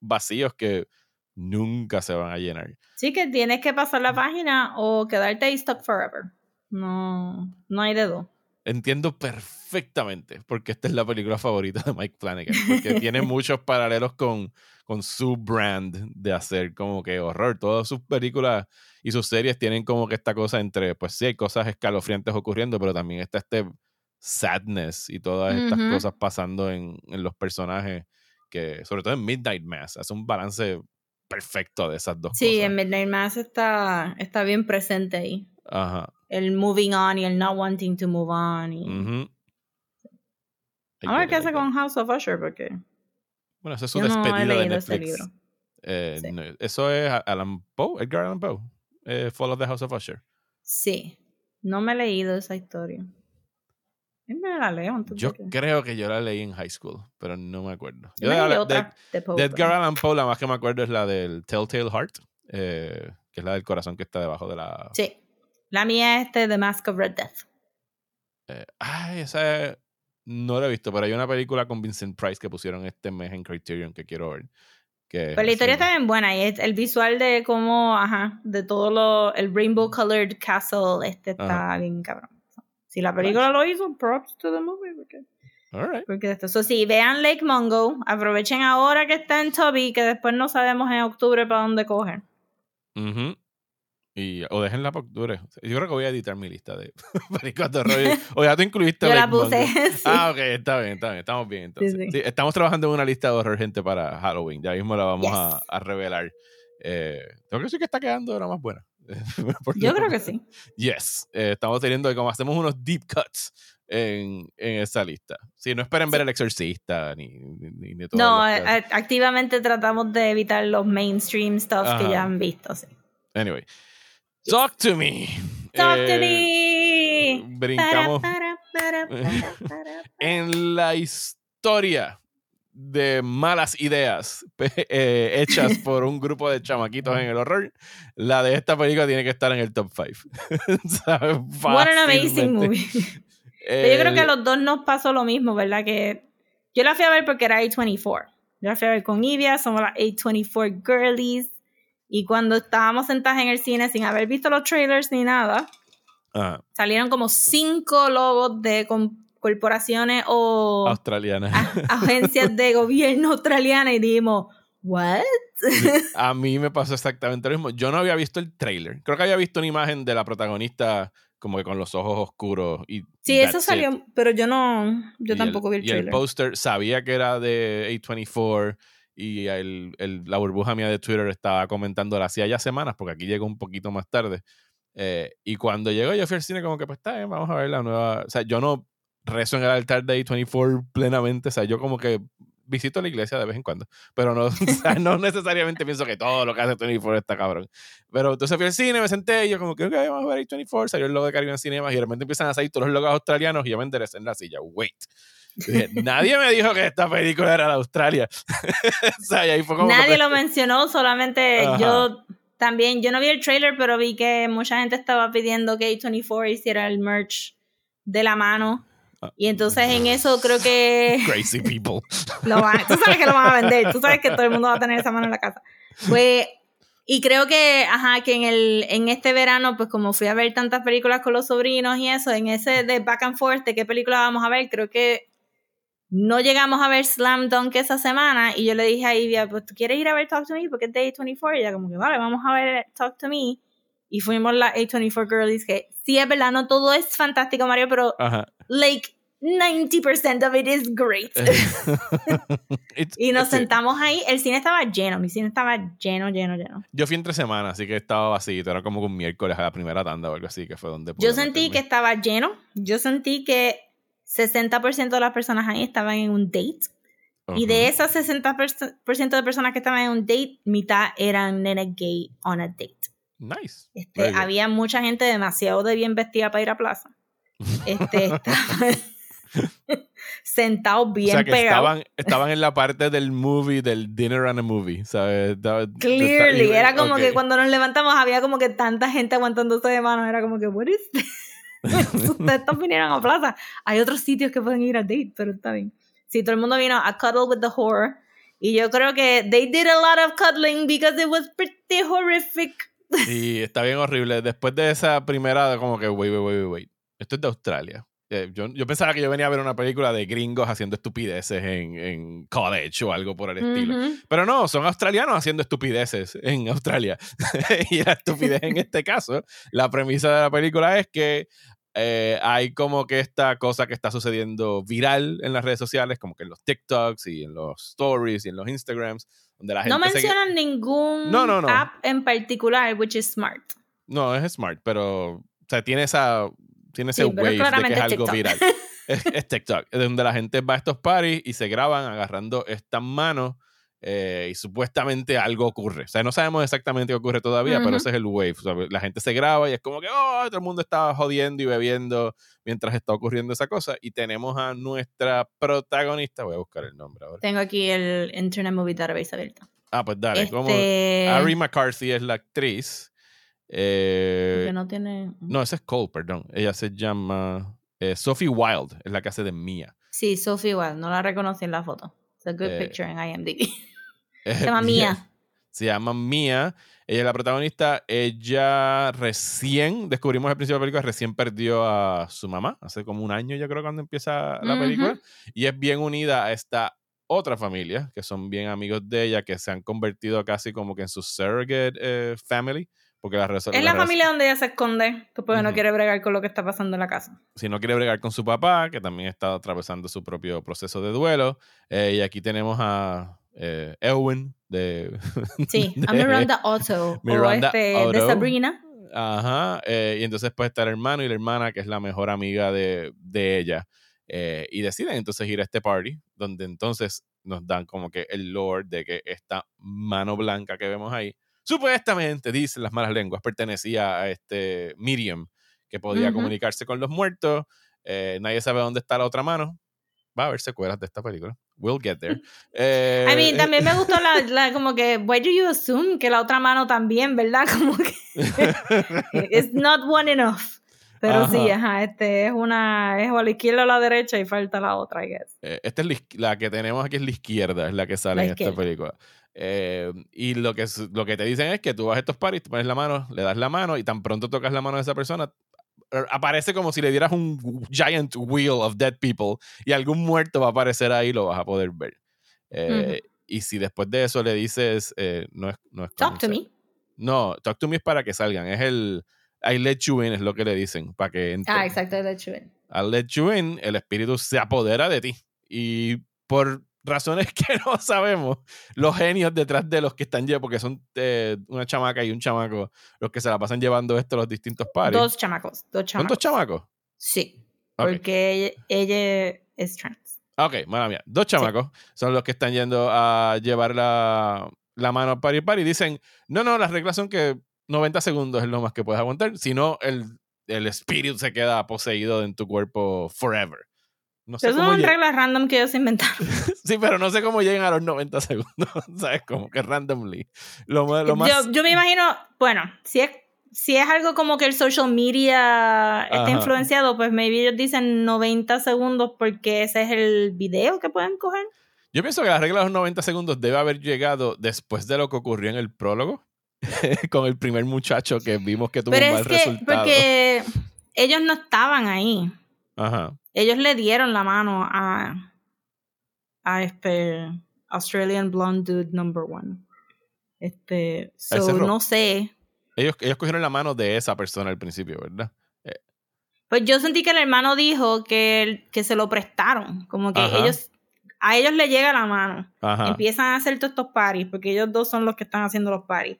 vacíos que nunca se van a llenar. Sí, que tienes que pasar la página o quedarte ahí stuck forever. No, no hay dedo entiendo perfectamente porque esta es la película favorita de Mike Flanagan, porque tiene muchos paralelos con, con su brand de hacer como que horror. Todas sus películas y sus series tienen como que esta cosa entre, pues sí, hay cosas escalofriantes ocurriendo, pero también está este sadness y todas estas cosas pasando en, en, los personajes, que sobre todo en Midnight Mass, hace un balance perfecto de esas dos cosas. Sí, en Midnight Mass está, está bien presente ahí. Ajá el moving on y el not wanting to move on. Y... A ver qué hace con House of Usher, porque. Bueno, eso es su despedida de Netflix. Eh, eso es Alan Poe, Edgar Allan Poe, eh, Fall of the House of Usher. Sí, no me he leído esa historia. Me la leo, yo creo que yo la leí en high school, pero no me acuerdo. Yo de, otra de, de, Edgar Allan Poe, la más que me acuerdo es la del Telltale Heart, eh, que es la del corazón que está debajo de la. Sí. La mía es este, The Mask of Red Death. Eh, ay, esa no la he visto, pero hay una película con Vincent Price que pusieron este mes en Criterion que quiero ver. Que pero la historia está bien buena y es el visual de cómo, ajá, de todo lo, el rainbow colored castle, este está bien cabrón. Si la película lo hizo, props to the movie. Porque esto, so, sí, vean Lake Mungo, aprovechen ahora que está en Toby, que después no sabemos en octubre para dónde coger. Uh y, o déjenla por Yo creo que voy a editar mi lista de películas de. O ya tú incluiste. Yo la puse. Ah, ok, está bien, está bien. Estamos bien entonces. Sí, estamos trabajando en una lista de horror, gente, para Halloween. Ya mismo la vamos a, a, revelar. Eh, creo que sí que está quedando ahora más buena. Yo creo que sí. Yes. Eh, estamos teniendo, como hacemos unos deep cuts en, en esa lista. Sí, no esperen ver El Exorcista ni, ni, ni todo. No, activamente tratamos de evitar los mainstream stuff que ya han visto. Anyway. Talk to me. Talk to me. Brincamos. en la historia de malas ideas eh, hechas por un grupo de chamaquitos en el horror, la de esta película tiene que estar en el top 5. What an amazing movie. yo creo que a los dos nos pasó lo mismo, ¿verdad? Que yo la fui a ver porque era A24. Yo la fui a ver con Ivia, somos las A24 girlies. Y cuando estábamos sentados en el cine sin haber visto los trailers ni nada, salieron como cinco logos de corporaciones o australianas. agencias de gobierno australianas y dijimos, ¿what? A mí me pasó exactamente lo mismo. Yo no había visto el trailer. Creo que había visto una imagen de la protagonista como que con los ojos oscuros. Y sí, eso salió, pero yo no, yo tampoco vi el trailer. Y el póster sabía que era de A24 y el, la burbuja mía de Twitter estaba comentando hacía ya semanas, porque aquí llegó un poquito más tarde. Eh, y cuando llegó, yo fui al cine como que, pues está vamos a ver la nueva. O sea, yo no rezo en el altar de A24 plenamente, o sea, yo como que visito la iglesia de vez en cuando, pero no, no necesariamente pienso que todo lo que hace 24 está cabrón. Pero entonces fui al cine, me senté y yo como que, ok, vamos a ver A24, salió el logo de Caribbean Cinema y de repente empiezan a salir todos los logos australianos y yo me enderecé en la silla, wait. Nadie me dijo que esta película era de Australia. Nadie lo mencionó, solamente yo también, yo no vi el trailer, pero vi que mucha gente estaba pidiendo que A24 hiciera el merch de la mano. Y entonces en eso creo que... Crazy people. tú sabes que lo van a vender, tú sabes que todo el mundo va a tener esa mano en la casa. Pues, y creo que, ajá, que en, el, en este verano, pues como fui a ver tantas películas con los sobrinos y eso, en ese de back and forth de qué película vamos a ver, creo que no llegamos a ver Slam Dunk esa semana y yo le dije a Ivia, pues tú quieres ir a ver Talk to Me porque es Day 24 y ella como que vale, vamos a ver Talk to Me y fuimos la A24 Girlies que sí es verdad, no todo es fantástico Mario, pero like 90% of it is great. y nos sentamos ahí, el cine estaba lleno, mi cine estaba lleno, lleno, lleno. Yo fui entre semanas, así que estaba vacío, era como un miércoles a la primera tanda o algo así, que fue donde... Yo sentí que estaba lleno, yo sentí que 60% de las personas ahí estaban en un date. Y de esas 60% de personas que estaban en un date, mitad eran nenes gay on a date. Nice. Este, había mucha gente demasiado de bien vestida para ir a plaza. Este, sentados bien o sea, que Estaban, estaban en la parte del movie, del dinner and a movie, ¿sabes? Clearly, era como que cuando nos levantamos había como que tanta gente aguantándose de manos, era como que, what is Ustedes vinieron a plaza. Hay otros sitios que pueden ir a date, pero está bien. Sí, todo el mundo vino a cuddle with the horror. Y yo creo que they did a lot of cuddling because it was pretty horrific. Sí, está bien horrible. Después de esa primera, como que, wait, wait, wait, wait. Esto es de Australia. Eh, yo, yo, pensaba que yo venía a ver una película de gringos haciendo estupideces en, en college o algo por el estilo. Pero no, son australianos haciendo estupideces en Australia. y la estupidez en este caso, la premisa de la película es que eh, hay como que esta cosa que está sucediendo viral en las redes sociales, como que en los TikToks y en los stories y en los Instagrams, donde la gente... No mencionan ningún no, no, no. app en particular, which is smart. No, es smart, pero o sea, tiene esa tiene ese wave de que es algo viral. es, TikTok, donde la gente va a estos parties y se graban agarrando estas manos eh, y supuestamente algo ocurre. O sea, no sabemos exactamente qué ocurre todavía, pero ese es el wave. la gente se graba y es como que, oh, todo el mundo está jodiendo y bebiendo mientras está ocurriendo esa cosa. Y tenemos a nuestra protagonista, voy a buscar el nombre ahora. Tengo aquí el Internet Movie Database abierto. Ah, pues dale. Como este Ari McCarthy es la actriz. Eh, no tiene. No, esa es Cole, perdón. Ella se llama eh, Sophie Wild, es la que hace de Mia. Sí, Sophie Wild, no la reconocí en la foto. Es a good eh, picture en IMDb. se llama Mia. Se llama Mia. Ella es la protagonista. Ella recién, descubrimos al principio de la película, recién perdió a su mamá, hace como un año, yo creo, cuando empieza la película. Y es bien unida a esta otra familia, que son bien amigos de ella, que se han convertido casi como que en su surrogate family. Porque la es la, familia donde ella se esconde, porque no quiere bregar con lo que está pasando en la casa. Si no quiere bregar con su papá, que también está atravesando su propio proceso de duelo. Eh, y aquí tenemos a eh, Elwin de. Sí, a Miranda Otto. Miranda o este, de Sabrina. Ajá. Eh, y entonces puede estar el hermano y la hermana, que es la mejor amiga de, de ella. y deciden entonces ir a este party, donde entonces nos dan como que el lore de que esta mano blanca que vemos ahí supuestamente, dicen las malas lenguas, pertenecía a este Miriam, que podía comunicarse con los muertos. Eh, nadie sabe dónde está la otra mano. Va a haber secuelas de esta película. We'll get there. Eh, I mean, también me gustó la, como que, why do you assume que la otra mano también, ¿verdad? Como que it's not one enough. Pero sí, ajá, este es una, es o a la izquierda o la derecha y falta la otra, I guess. Eh, esta es la, que tenemos aquí es la izquierda, es la que sale en esta película. Eh, y lo que, lo que te dicen es que tú vas a estos paris, te pones la mano, le das la mano y tan pronto tocas la mano de esa persona, er, aparece como si le dieras un giant wheel of dead people y algún muerto va a aparecer ahí lo vas a poder ver. Eh, y si después de eso le dices, eh, no es... No es talk to me. No, talk to me es para que salgan, es el... I let you in es lo que le dicen, para que Ah, exacto, I let you in. I let you in, el espíritu se apodera de ti. Y por razones que no sabemos, los genios detrás de los que están llevando, porque son eh, una chamaca y un chamaco los que se la pasan llevando esto a los distintos pares. Dos chamacos, dos chamacos. ¿Son dos chamacos? Sí, porque ella, es trans. Ok, mala mía. Dos chamacos son los que están yendo a llevar la, la mano a par y dicen, no, no, las reglas son que 90 segundos es lo más que puedes aguantar, si no el, el espíritu se queda poseído en tu cuerpo forever. No sé son reglas random que ellos inventaron. sí, pero no sé cómo llegan a los 90 segundos, ¿sabes? Como que randomly. Lo, más... yo, me imagino, bueno, si es, si es algo como que el social media está influenciado, pues maybe ellos dicen 90 segundos porque ese es el video que pueden coger. Yo pienso que la regla de los 90 segundos debe haber llegado después de lo que ocurrió en el prólogo, con el primer muchacho que vimos que tuvo un mal resultado. Porque ellos no estaban ahí. Ajá. Ellos le dieron la mano a, a este Australian Blonde Dude Number One. Este, so, no sé. Ellos, ellos cogieron la mano de esa persona al principio, ¿verdad? Eh. Pues yo sentí que el hermano dijo que, que se lo prestaron. Como que ellos, a ellos le llega la mano. Empiezan a hacer todos estos paris, porque ellos dos son los que están haciendo los paris.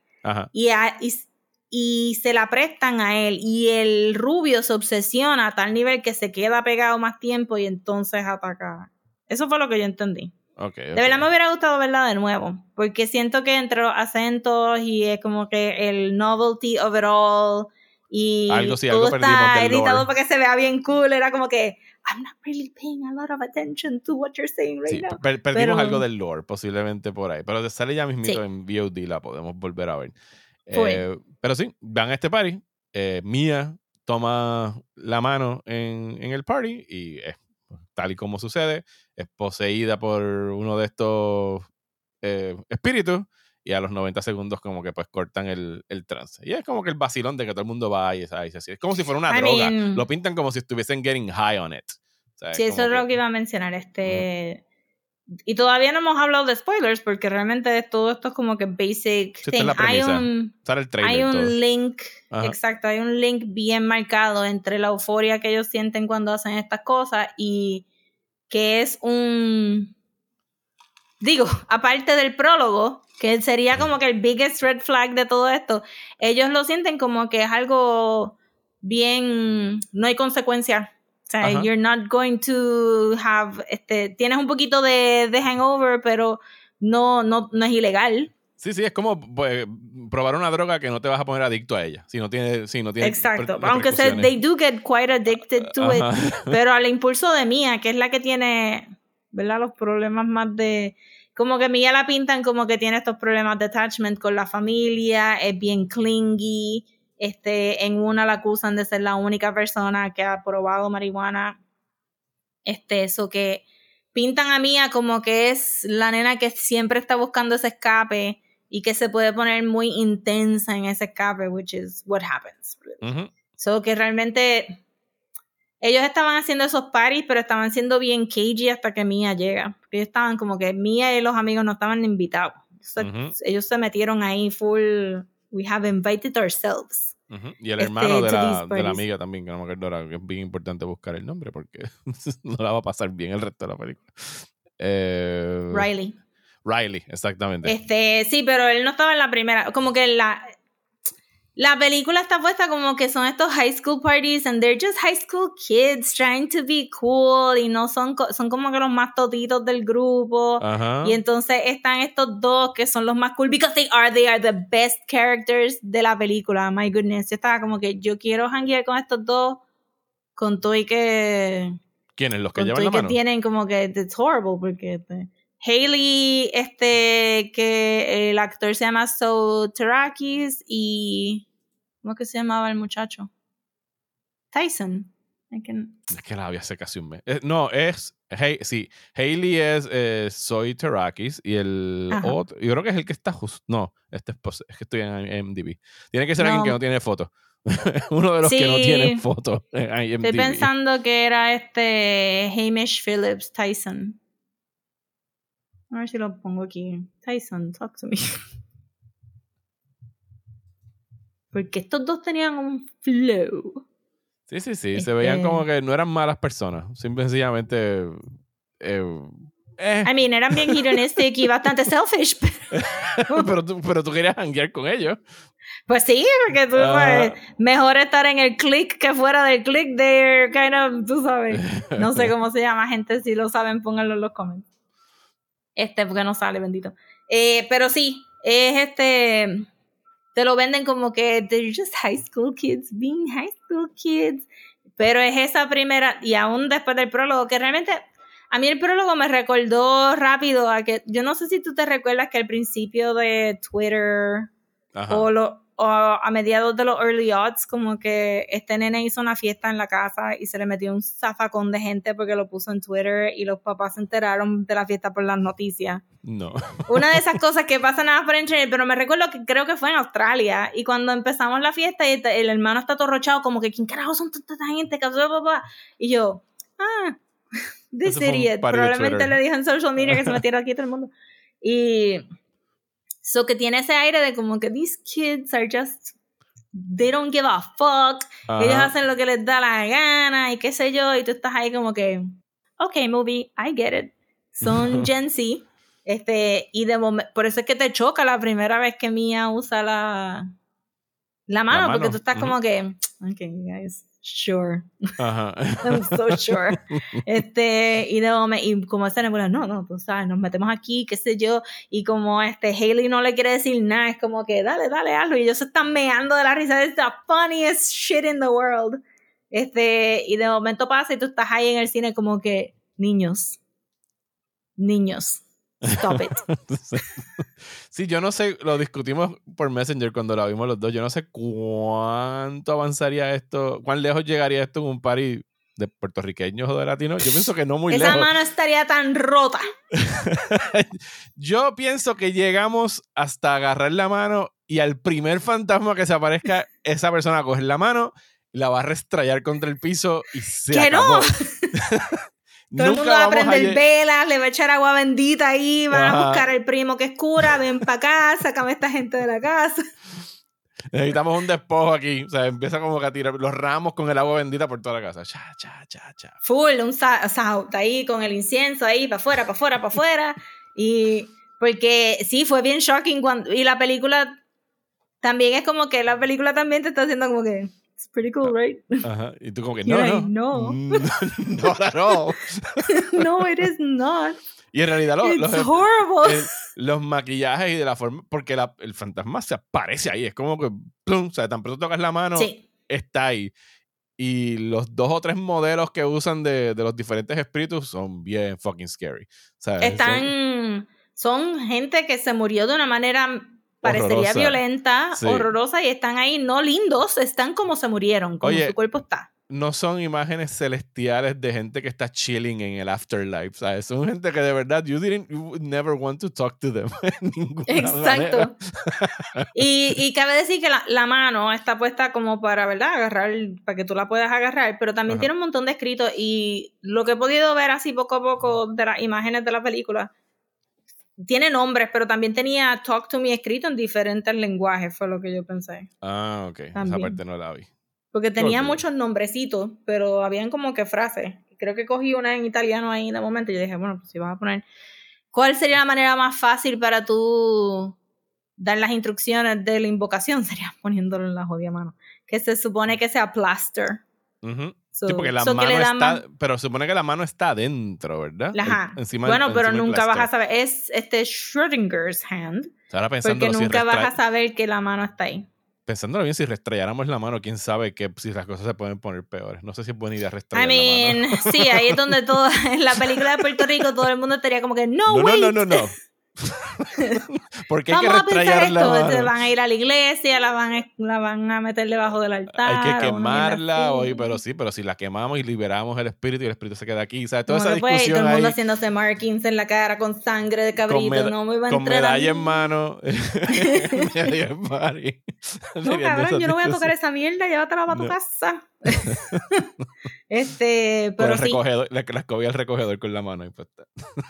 Y, a, y, y se la prestan a él y el rubio se obsesiona a tal nivel que se queda pegado más tiempo y entonces ataca. Eso fue lo que yo entendí. Okay, De verdad me hubiera gustado verla de nuevo, porque siento que entre los acentos y es como que el novelty of it all y Algo sí, todo algo perdimos está editado para que se vea bien cool, era como que I'm not really paying a lot of attention to what you're saying right Sí, now. per- perdimos Pero- algo del lore, posiblemente por ahí. Pero sale ya mismito Sí. en VOD, la podemos volver a ver. Eh, pero sí, van a este party. eh, Mia toma la mano en, en el party y es tal y como sucede, es poseída por uno de estos eh, espíritus y a los 90 segundos como que pues cortan el, el trance. Y es como que el vacilón de que todo el mundo va y es, ahí, es así. Es como si fuera una I droga. mean- Lo pintan como si estuviesen getting high on it. Sea, Sí, es eso es lo que iba a mencionar. Este. Y todavía no hemos hablado de spoilers porque realmente todo esto es como que basic es thing. hay un, el trailer hay todo. un link, Ajá. exacto, hay un link bien marcado entre la euforia que ellos sienten cuando hacen estas cosas y que es un. Digo, aparte del prólogo, que sería como que el biggest red flag de todo esto, ellos lo sienten como que es algo bien. No hay consecuencia. O sea, Ajá. you're not going to have. Este, tienes un poquito de, de hangover, pero no, no, no es ilegal. Sí, sí, es como pues, probar una droga que no te vas a poner adicto a ella. Si no tiene, si no tiene Exacto. Aunque se, they do get quite addicted to it. Pero al impulso de Mía, que es la que tiene, ¿verdad? Los problemas más de. Como que Mía la pintan como que tiene estos problemas de attachment con la familia, es bien clingy. Este, en una la acusan de ser la única persona que ha probado marihuana. Este, eso que pintan a Mía como que es la nena que siempre está buscando ese escape y que se puede poner muy intensa en ese escape, which is what happens. So que realmente ellos estaban haciendo esos parties, pero estaban siendo bien cagey hasta que Mia llega. Porque ellos estaban como que Mia y los amigos no estaban invitados. So. Ellos se metieron ahí full. We have invited ourselves. Y el Este, hermano de la, de la amiga también, que no me acuerdo ahora, que es bien importante buscar el nombre porque no la va a pasar bien el resto de la película. Eh, Riley. Riley, exactamente. Este, sí, pero él no estaba en la primera. Como que la. La película está puesta como que son estos high school parties and they're just high school kids trying to be cool y no son, co- son como que los más totitos del grupo. Ajá. Y entonces están estos dos que son los más cool because they are, they are the best characters de la película. My goodness. Yo estaba como que yo quiero hanguear con estos dos con todo y que ¿Quiénes? ¿Los que llevan la que mano? tienen como que it's horrible porque este, Hailey este que el actor se llama Soterakis y ¿cómo que se llamaba el muchacho? Tyson. Can- Es que la había hace casi un mes. Eh, no, es. Hey, sí, Hailey es eh, Zoe Terakis y el Ajá. otro. Yo creo que es el que está justo. No, este es, es que estoy en IMDb. Tiene que ser No. alguien que no tiene foto. Uno de los que no tiene foto en. Estoy pensando que era este Hamish Phillips Tyson. A ver si lo pongo aquí. Tyson, talk to me. Porque estos dos tenían un flow. Sí, sí, sí. Se veían Este- como que no eran malas personas. Simple y sencillamente. eh, eh, I mean, eran bien hedonistic y bastante selfish. pero- pero, tú, pero tú querías hanguear con ellos. Pues sí, porque tú sabes, mejor estar en el click que fuera del click. They're kind of, tú sabes. No sé cómo se llama, gente. Si lo saben, pónganlo en los comments. Este, porque no sale, bendito. Eh, pero sí, es este. Te lo venden como que they're just high school kids being high school kids. Pero es esa primera, y aún después del prólogo, que realmente a mí el prólogo me recordó rápido a que. Yo no sé si tú te recuerdas que al principio de Twitter Ajá. o, lo- a mediados de los early odds, como que este nene hizo una fiesta en la casa y se le metió un zafacón de gente porque lo puso en Twitter y los papás se enteraron de la fiesta por las noticias. No. Una de esas cosas que pasan nada por internet, pero me recuerdo que creo que fue en Australia y cuando empezamos la fiesta y el hermano está atorrochado como que ¿quién carajo son tanta gente? ¿Qué pasó, papá? Y yo, ah, this idiot. Probablemente le dijo en social media que se metiera aquí todo el mundo. Y so que tiene ese aire de como que these kids are just they don't give a fuck. Ellos hacen lo que les da la gana y qué sé yo, y tú estás ahí como que, ok, movie, I get it. Son Gen Z. Este, y de momento, por eso es que te choca la primera vez que Mia usa la, la mano, mano, porque tú estás como que, ok, guys, sure. Ajá. I'm so sure. Este, y, de momento, y como esa nebula, no, no, tú sabes, nos metemos aquí, qué sé yo, y como este Haley no le quiere decir nada, es como que dale, dale, hazlo, y ellos se están meando de la risa, es the funniest shit in the world. Este, y de momento pasa y tú estás ahí en el cine como que, niños, niños, stop it. Sí, yo no sé, lo discutimos por Messenger cuando lo vimos los dos. Yo no sé cuánto avanzaría esto, cuán lejos llegaría esto en un party de puertorriqueños o de latinos. Yo pienso que no muy Esa lejos. mano estaría tan rota. Yo pienso que llegamos hasta agarrar la mano y al primer fantasma que se aparezca, esa persona coger la mano la va a restrayar contra el piso y se ¡Que acabó. no! Todo el mundo va a prender velas, le va a echar agua bendita ahí, van Ajá. a buscar al primo que es cura, ven para acá, sácame a esta gente de la casa. Necesitamos un despojo aquí. O sea, empieza como que a tirar los ramos con el agua bendita por toda la casa. Cha, cha, cha, cha. Full, un sa- saut ahí con el incienso ahí, para afuera, para afuera, para afuera. Y porque sí, fue bien shocking cuando. Y la película también es como que la película también te está haciendo como que. It's pretty cool, right? Ajá. Y tú como que, no, like, no. no. no, at all. no, it is not. Y en realidad It's los, horrible. el- los maquillajes y de la forma... Porque la- el fantasma se aparece ahí. Es como que, plum, o sea, tan pronto tocas la mano, sí. está ahí. Y los dos o tres modelos que usan de, de los diferentes espíritus son bien fucking scary. ¿sabes? Son- Están. Son gente que se murió de una manera. Parecería Horrorosa. violenta, Sí. horrorosa, y están ahí no lindos, están como se murieron, como Oye, su cuerpo está. no son imágenes celestiales de gente que está chilling en el afterlife, ¿sabes? Son gente que de verdad, you didn't, you would never want to talk to them. Exacto. y, y cabe decir que la, la mano está puesta como para, ¿verdad? Agarrar, para que tú la puedas agarrar, pero también Ajá. tiene un montón de escritos y lo que he podido ver así poco a poco de las imágenes de la película, tiene nombres, pero también tenía Talk to Me escrito en diferentes lenguajes, fue lo que yo pensé. Ah, ok. Esa También. parte no la vi. Porque tenía muchos nombrecitos, pero habían como que frases. Creo que cogí una en italiano ahí de momento y yo dije, bueno, pues si vas a poner... ¿Cuál sería la manera más fácil para tú dar las instrucciones de la invocación? Sería poniéndolo en la jodida mano. Que se supone que sea plaster. Ujú. So- sí, porque la so mano está. más- Pero supone que la mano está adentro, ¿verdad? Ajá. El- encima bueno, pero encima nunca vas a saber. Es este Schrödinger's hand. Ahora pensándolo, Porque si nunca vas a saber que la mano está ahí. pensándolo bien, si restrayáramos la mano, quién sabe que si las cosas se pueden poner peores. No sé si es buena idea I restrayar la mean, mano. sí, ahí es donde todo, en la película de Puerto Rico todo el mundo estaría como que, no, No, wait. no, no, no, no. Porque hay que Vamos a pensar restrayar la esto, mano. este, van a ir a la iglesia, la van a, la van a meter debajo del altar. Hay que quemarla, oye, pero sí, pero si la quemamos y liberamos el espíritu y el espíritu se queda aquí, ¿sabes? Toda esa que, pues, discusión todo el mundo ahí, haciéndose markings en la cara con sangre de cabrito, no me iba a con a medalla en mano. No, cabrón, yo no voy a tocar esa mierda, llévatela para tu No. casa. Este, pero sí, recogedor, la, la escobilla recogedor con la mano. y pues está.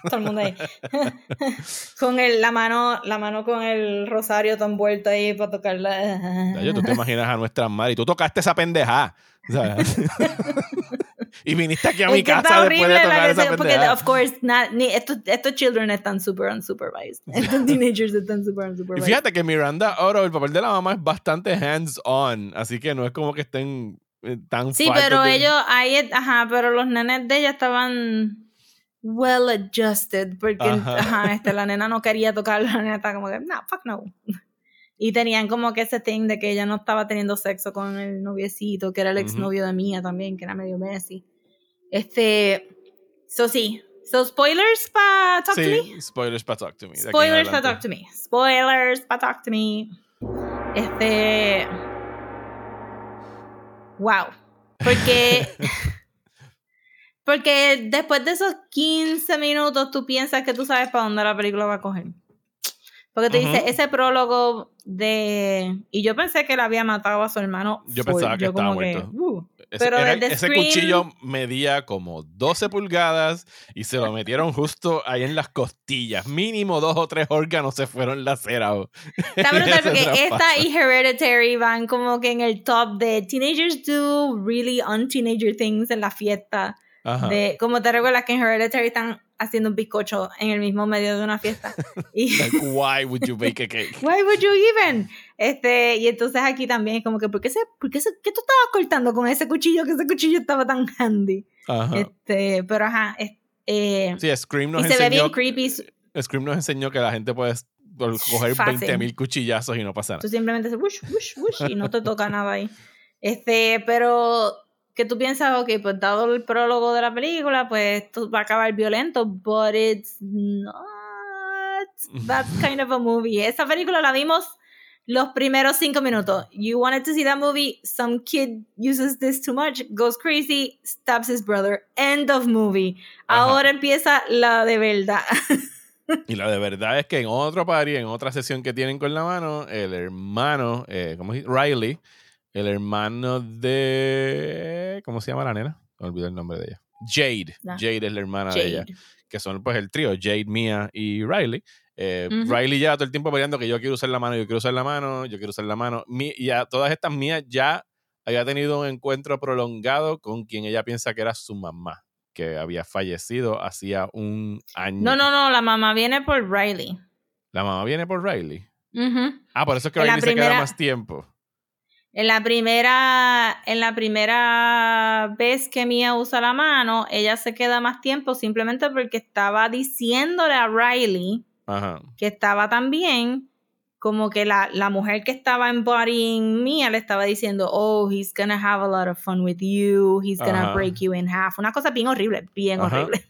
todo el mundo ahí. con el, la mano, la mano con el rosario tan vuelto ahí para tocarla. Ya, yo, tú te imaginas a nuestra madre y tú tocaste esa pendeja. ¿sabes? y viniste aquí a mi Es que está casa después de tocar esa porque, of course, na- ni, estos, estos children están super unsupervised. Estos teenagers están super Y unsupervised. fíjate que Miranda Oro, el papel de la mamá es bastante hands-on, así que no es como que estén tan Sí, pero de- ellos, ahí, ajá, pero los nenes de ella estaban well adjusted, porque Ajá. ajá. este, la nena no quería tocar, la nena estaba como que, no, fuck no. Y tenían como que ese thing de que ella no estaba teniendo sexo con el noviecito, que era el exnovio de Mía también, que era medio Messi. Este, so sí. So spoilers para Talk to Me. Spoilers para Talk to Me. Spoilers para. Talk to Me. Spoilers para Talk to Me. Este. Wow. Porque. porque después de esos 15 minutos tú piensas que tú sabes para dónde la película va a coger. Porque te Ujú. dice ese prólogo de. Y yo pensé que él había matado a su hermano. Yo pensaba que Yo estaba muerto. uh. Ese, Pero era- ese cuchillo medía como 12 pulgadas y se lo metieron justo ahí en las costillas. Mínimo dos o tres órganos se fueron lacerados. Está brutal porque esta y Hereditary van como que en el top de teenagers do really un-teenager things en la fiesta. De, como te recuerdas que en Hereditary están haciendo un bizcocho en el mismo medio de una fiesta. Y, like, why would you bake a cake? Why would you even? Este, y entonces aquí también es como que, ¿por qué, se, por qué, se, qué tú estabas cortando con ese cuchillo? Que ese cuchillo estaba tan handy. Este, pero ajá. Eh, sí, Scream nos y enseñó. se ve bien creepy. Scream nos enseñó que la gente puede coger 20.000 cuchillazos y no pasa nada. Tú simplemente haces wush, wush, wush y no te toca nada ahí. Este, pero que tú piensas, ok, pues dado el prólogo de la película, pues esto va a acabar violento, but it's not that kind of a movie. Esa película la vimos los primeros cinco minutos. You wanted to see that movie, some kid uses this too much, goes crazy, stabs his brother. End of movie. Ahora empieza la de verdad. Y la de verdad es que en otro party, en otra sesión que tienen con la mano, el hermano, eh, ¿cómo es? Riley, el hermano de. ¿Cómo se llama la nena? Me olvidé el nombre de ella. Jade. Jade es la hermana de ella. Que son pues el trío, Jade, Mia y Riley. Eh, Riley ya todo el tiempo peleando que yo quiero usar la mano, yo quiero usar la mano, yo quiero usar la mano. y a todas estas mías ya había tenido un encuentro prolongado con quien ella piensa que era su mamá, que había fallecido hacía un año. No, no, no, la mamá viene por Riley. La mamá viene por Riley. Ah, por eso es que Riley se queda más tiempo. En la primera, en la primera vez que Mia usa la mano, ella se queda más tiempo simplemente porque estaba diciéndole a Riley que estaba también como que la, la mujer que estaba embodying Mia le estaba diciendo, oh, he's gonna have a lot of fun with you, he's gonna break you in half. Una cosa bien horrible, bien horrible.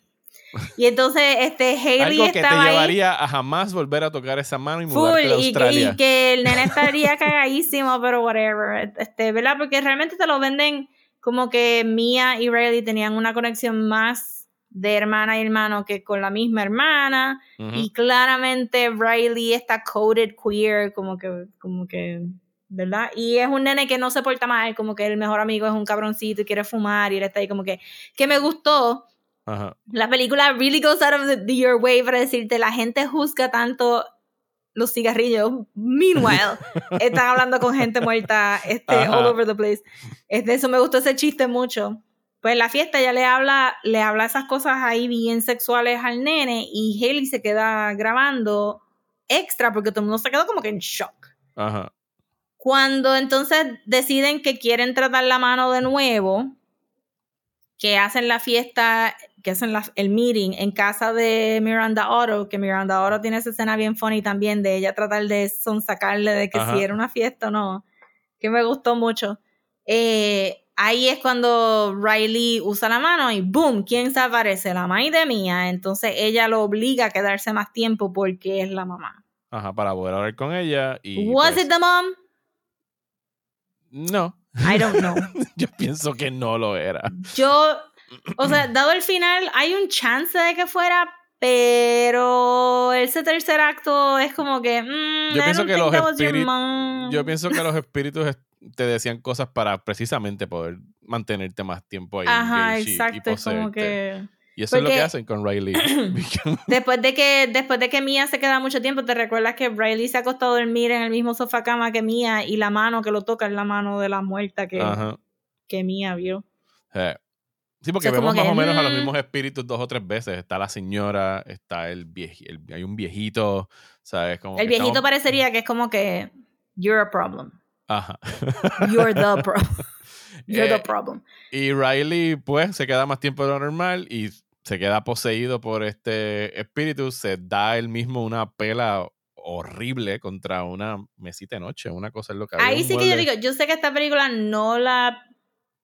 Y entonces, este, Haley Algo que te llevaría a jamás volver a tocar esa mano y mudarte a Australia. Y, que el nene estaría cagadísimo, pero whatever. Este, ¿verdad? Porque realmente te lo venden como que Mia y Riley tenían una conexión más de hermana y hermano que con la misma hermana. Y claramente Riley está coded queer, como que, como que, ¿verdad? Y es un nene que no se porta mal, como que el mejor amigo es un cabroncito y quiere fumar y él está ahí como que, que me gustó la película really goes out of the, your way para decirte, la gente juzga tanto los cigarrillos. Meanwhile, están hablando con gente muerta este, all over the place. Este, eso me gustó ese chiste mucho. Pues la fiesta ya le habla, le habla esas cosas ahí bien sexuales al nene y Haley se queda grabando extra porque todo el mundo se quedó como que en shock. Cuando entonces deciden que quieren tratar la mano de nuevo, que hacen la fiesta que hacen el meeting en casa de Miranda Oro, que Miranda Oro tiene esa escena bien funny también de ella tratar de sonsacarle de que si era una fiesta o no, que me gustó mucho. Eh, ahí es cuando Riley usa la mano y boom, ¿quién se aparece? La mamá de Mía. Entonces ella lo obliga a quedarse más tiempo porque es la mamá. Ajá, para poder hablar con ella. Y, ¿Was pues it the mom? No. I don't know. Yo pienso que no lo era. Yo o sea, dado el final, hay un chance de que fuera, pero ese tercer acto es como que. Mm, yo, pienso que los espíritus, yo pienso que los espíritus te decían cosas para precisamente poder mantenerte más tiempo ahí. Ajá, exacto. es como que. Y eso es lo que hacen con Riley. después de que después de que Mia se queda mucho tiempo, te recuerdas que Riley se ha acostado a dormir en el mismo sofá cama que Mia y la mano que lo toca es la mano de la muerta que, que Mia vio. Eh, Sí, porque vemos más o menos a los mismos espíritus dos o tres veces. Está la señora, está el viejito, hay un viejito, ¿sabes? Como el viejito parecería que es como que you're a problem. Ajá. You're the problem. You're the eh, problem. Y Riley, pues, se queda más tiempo de lo normal y se queda poseído por este espíritu. Se da él mismo una pela horrible contra una mesita de noche. Una cosa es lo que Ahí sí que yo digo, yo sé que esta película no la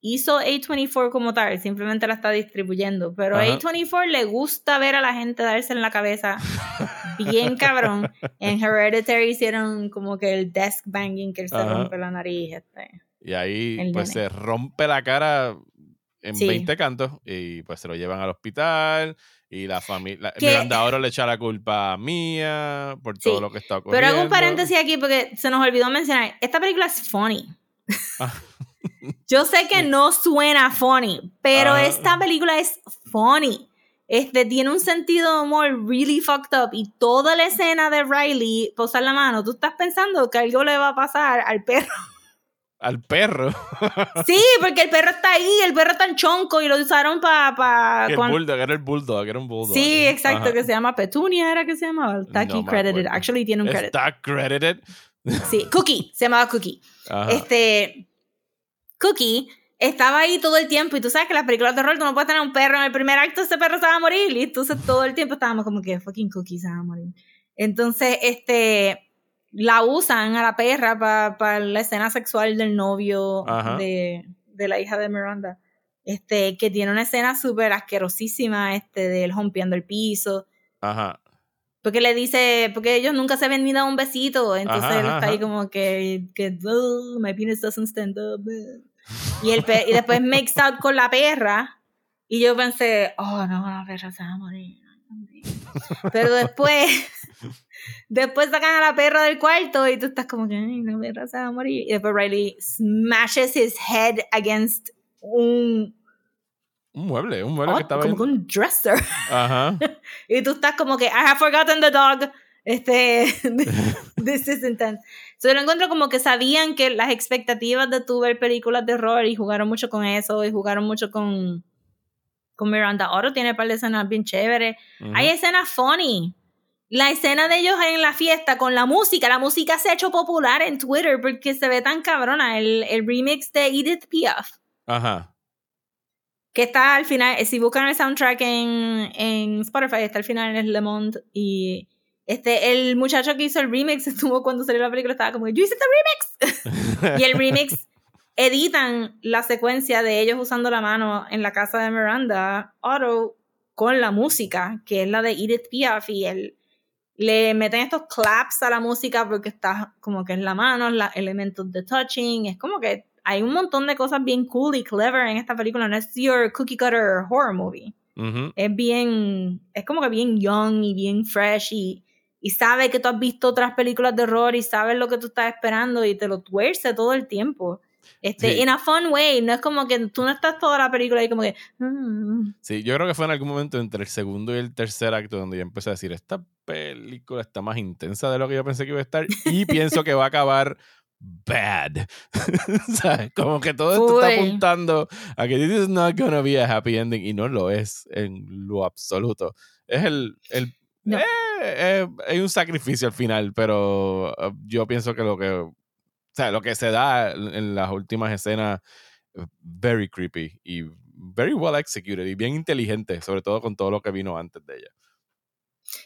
hizo A24 como tal, simplemente la está distribuyendo, pero a A24 le gusta ver a la gente darse en la cabeza bien cabrón. En Hereditary hicieron como que el desk banging que se rompe la nariz. Este, y ahí pues se rompe la cara en 20 cantos y pues se lo llevan al hospital y la familia Miranda ahora le echa la culpa a Mía por todo lo que está ocurriendo. Pero hago un paréntesis aquí porque se nos olvidó mencionar, esta película es funny. Ah. Yo sé que no suena funny, pero ah. esta película es funny. Este tiene un sentido de humor really fucked up y toda la escena de Riley posar la mano, tú estás pensando que algo le va a pasar al perro. Al perro. sí, porque el perro está ahí, el perro está en chonco y lo usaron para... Pa, el bulldog, era el bulldog, era un bulldog. Sí, exacto, que se llama Petunia, era que se llamaba. Está aquí credited, actually tiene un credit. Está credited. Sí, Cookie, se llamaba Cookie. Este, Cookie estaba ahí todo el tiempo y tú sabes que las películas de terror tú no puedes tener un perro en el primer acto ese perro se va a morir y entonces todo el tiempo estábamos como que fucking Cookie se va a morir. Entonces, este, la usan a la perra para la escena sexual del novio de, de, la hija de Miranda. Este, que tiene una escena súper asquerosísima, este, del rompiendo el piso. Ajá. Porque le dice, porque ellos nunca se habían ni dado un besito, entonces él está ahí como que, que oh, my penis doesn't stand up. Y, el y después makes out con la perra, y yo pensé, oh no, la perra se va a morir. Pero después Después sacan a la perra del cuarto y tú estás como que, ay, la perra se va a morir. Y después Riley smashes his head against un... Un mueble, un mueble que estaba como un dresser. Ajá. y tú estás como que, I have forgotten the dog. Este, this is intense. So, lo encuentro como que sabían que las expectativas de tu ver películas de horror y jugaron mucho con eso y jugaron mucho con, con Miranda Oro. Tiene un par de escenas bien chéveres. Hay escenas funny la escena de ellos en la fiesta con la música, la música se ha hecho popular en Twitter porque se ve tan cabrona, el, el remix de Edith Piaf. Ajá. Que está al final, si buscan el soundtrack en, en Spotify, está al final en el Le Monde y este, el muchacho que hizo el remix estuvo cuando salió la película, estaba como, yo hice este remix. y el remix editan la secuencia de ellos usando la mano en la casa de Miranda, Otto, con la música, que es la de Edith Piaf y el le meten estos claps a la música porque está como que en la mano, los elementos de touching, es como que hay un montón de cosas bien cool y clever en esta película, no es your cookie cutter horror movie. Es bien, es como que bien young y bien fresh y, y sabe que tú has visto otras películas de horror y sabes lo que tú estás esperando y te lo tuerce todo el tiempo. Este, in a fun way, no es como que tú no estás toda la película ahí como que... Mm". Sí, yo creo que fue en algún momento entre el segundo y el tercer acto donde yo empecé a decir, esta película está más intensa de lo que yo pensé que iba a estar y pienso que va a acabar bad. ¿Sabes? Como que todo esto está apuntando a que this is not gonna be a happy ending y no lo es en lo absoluto. Es el... el eh, eh, hay un sacrificio al final, pero uh, yo pienso que lo que sea, lo que se da en las últimas escenas, eh, very creepy y very well executed y bien inteligente, sobre todo con todo lo que vino antes de ella.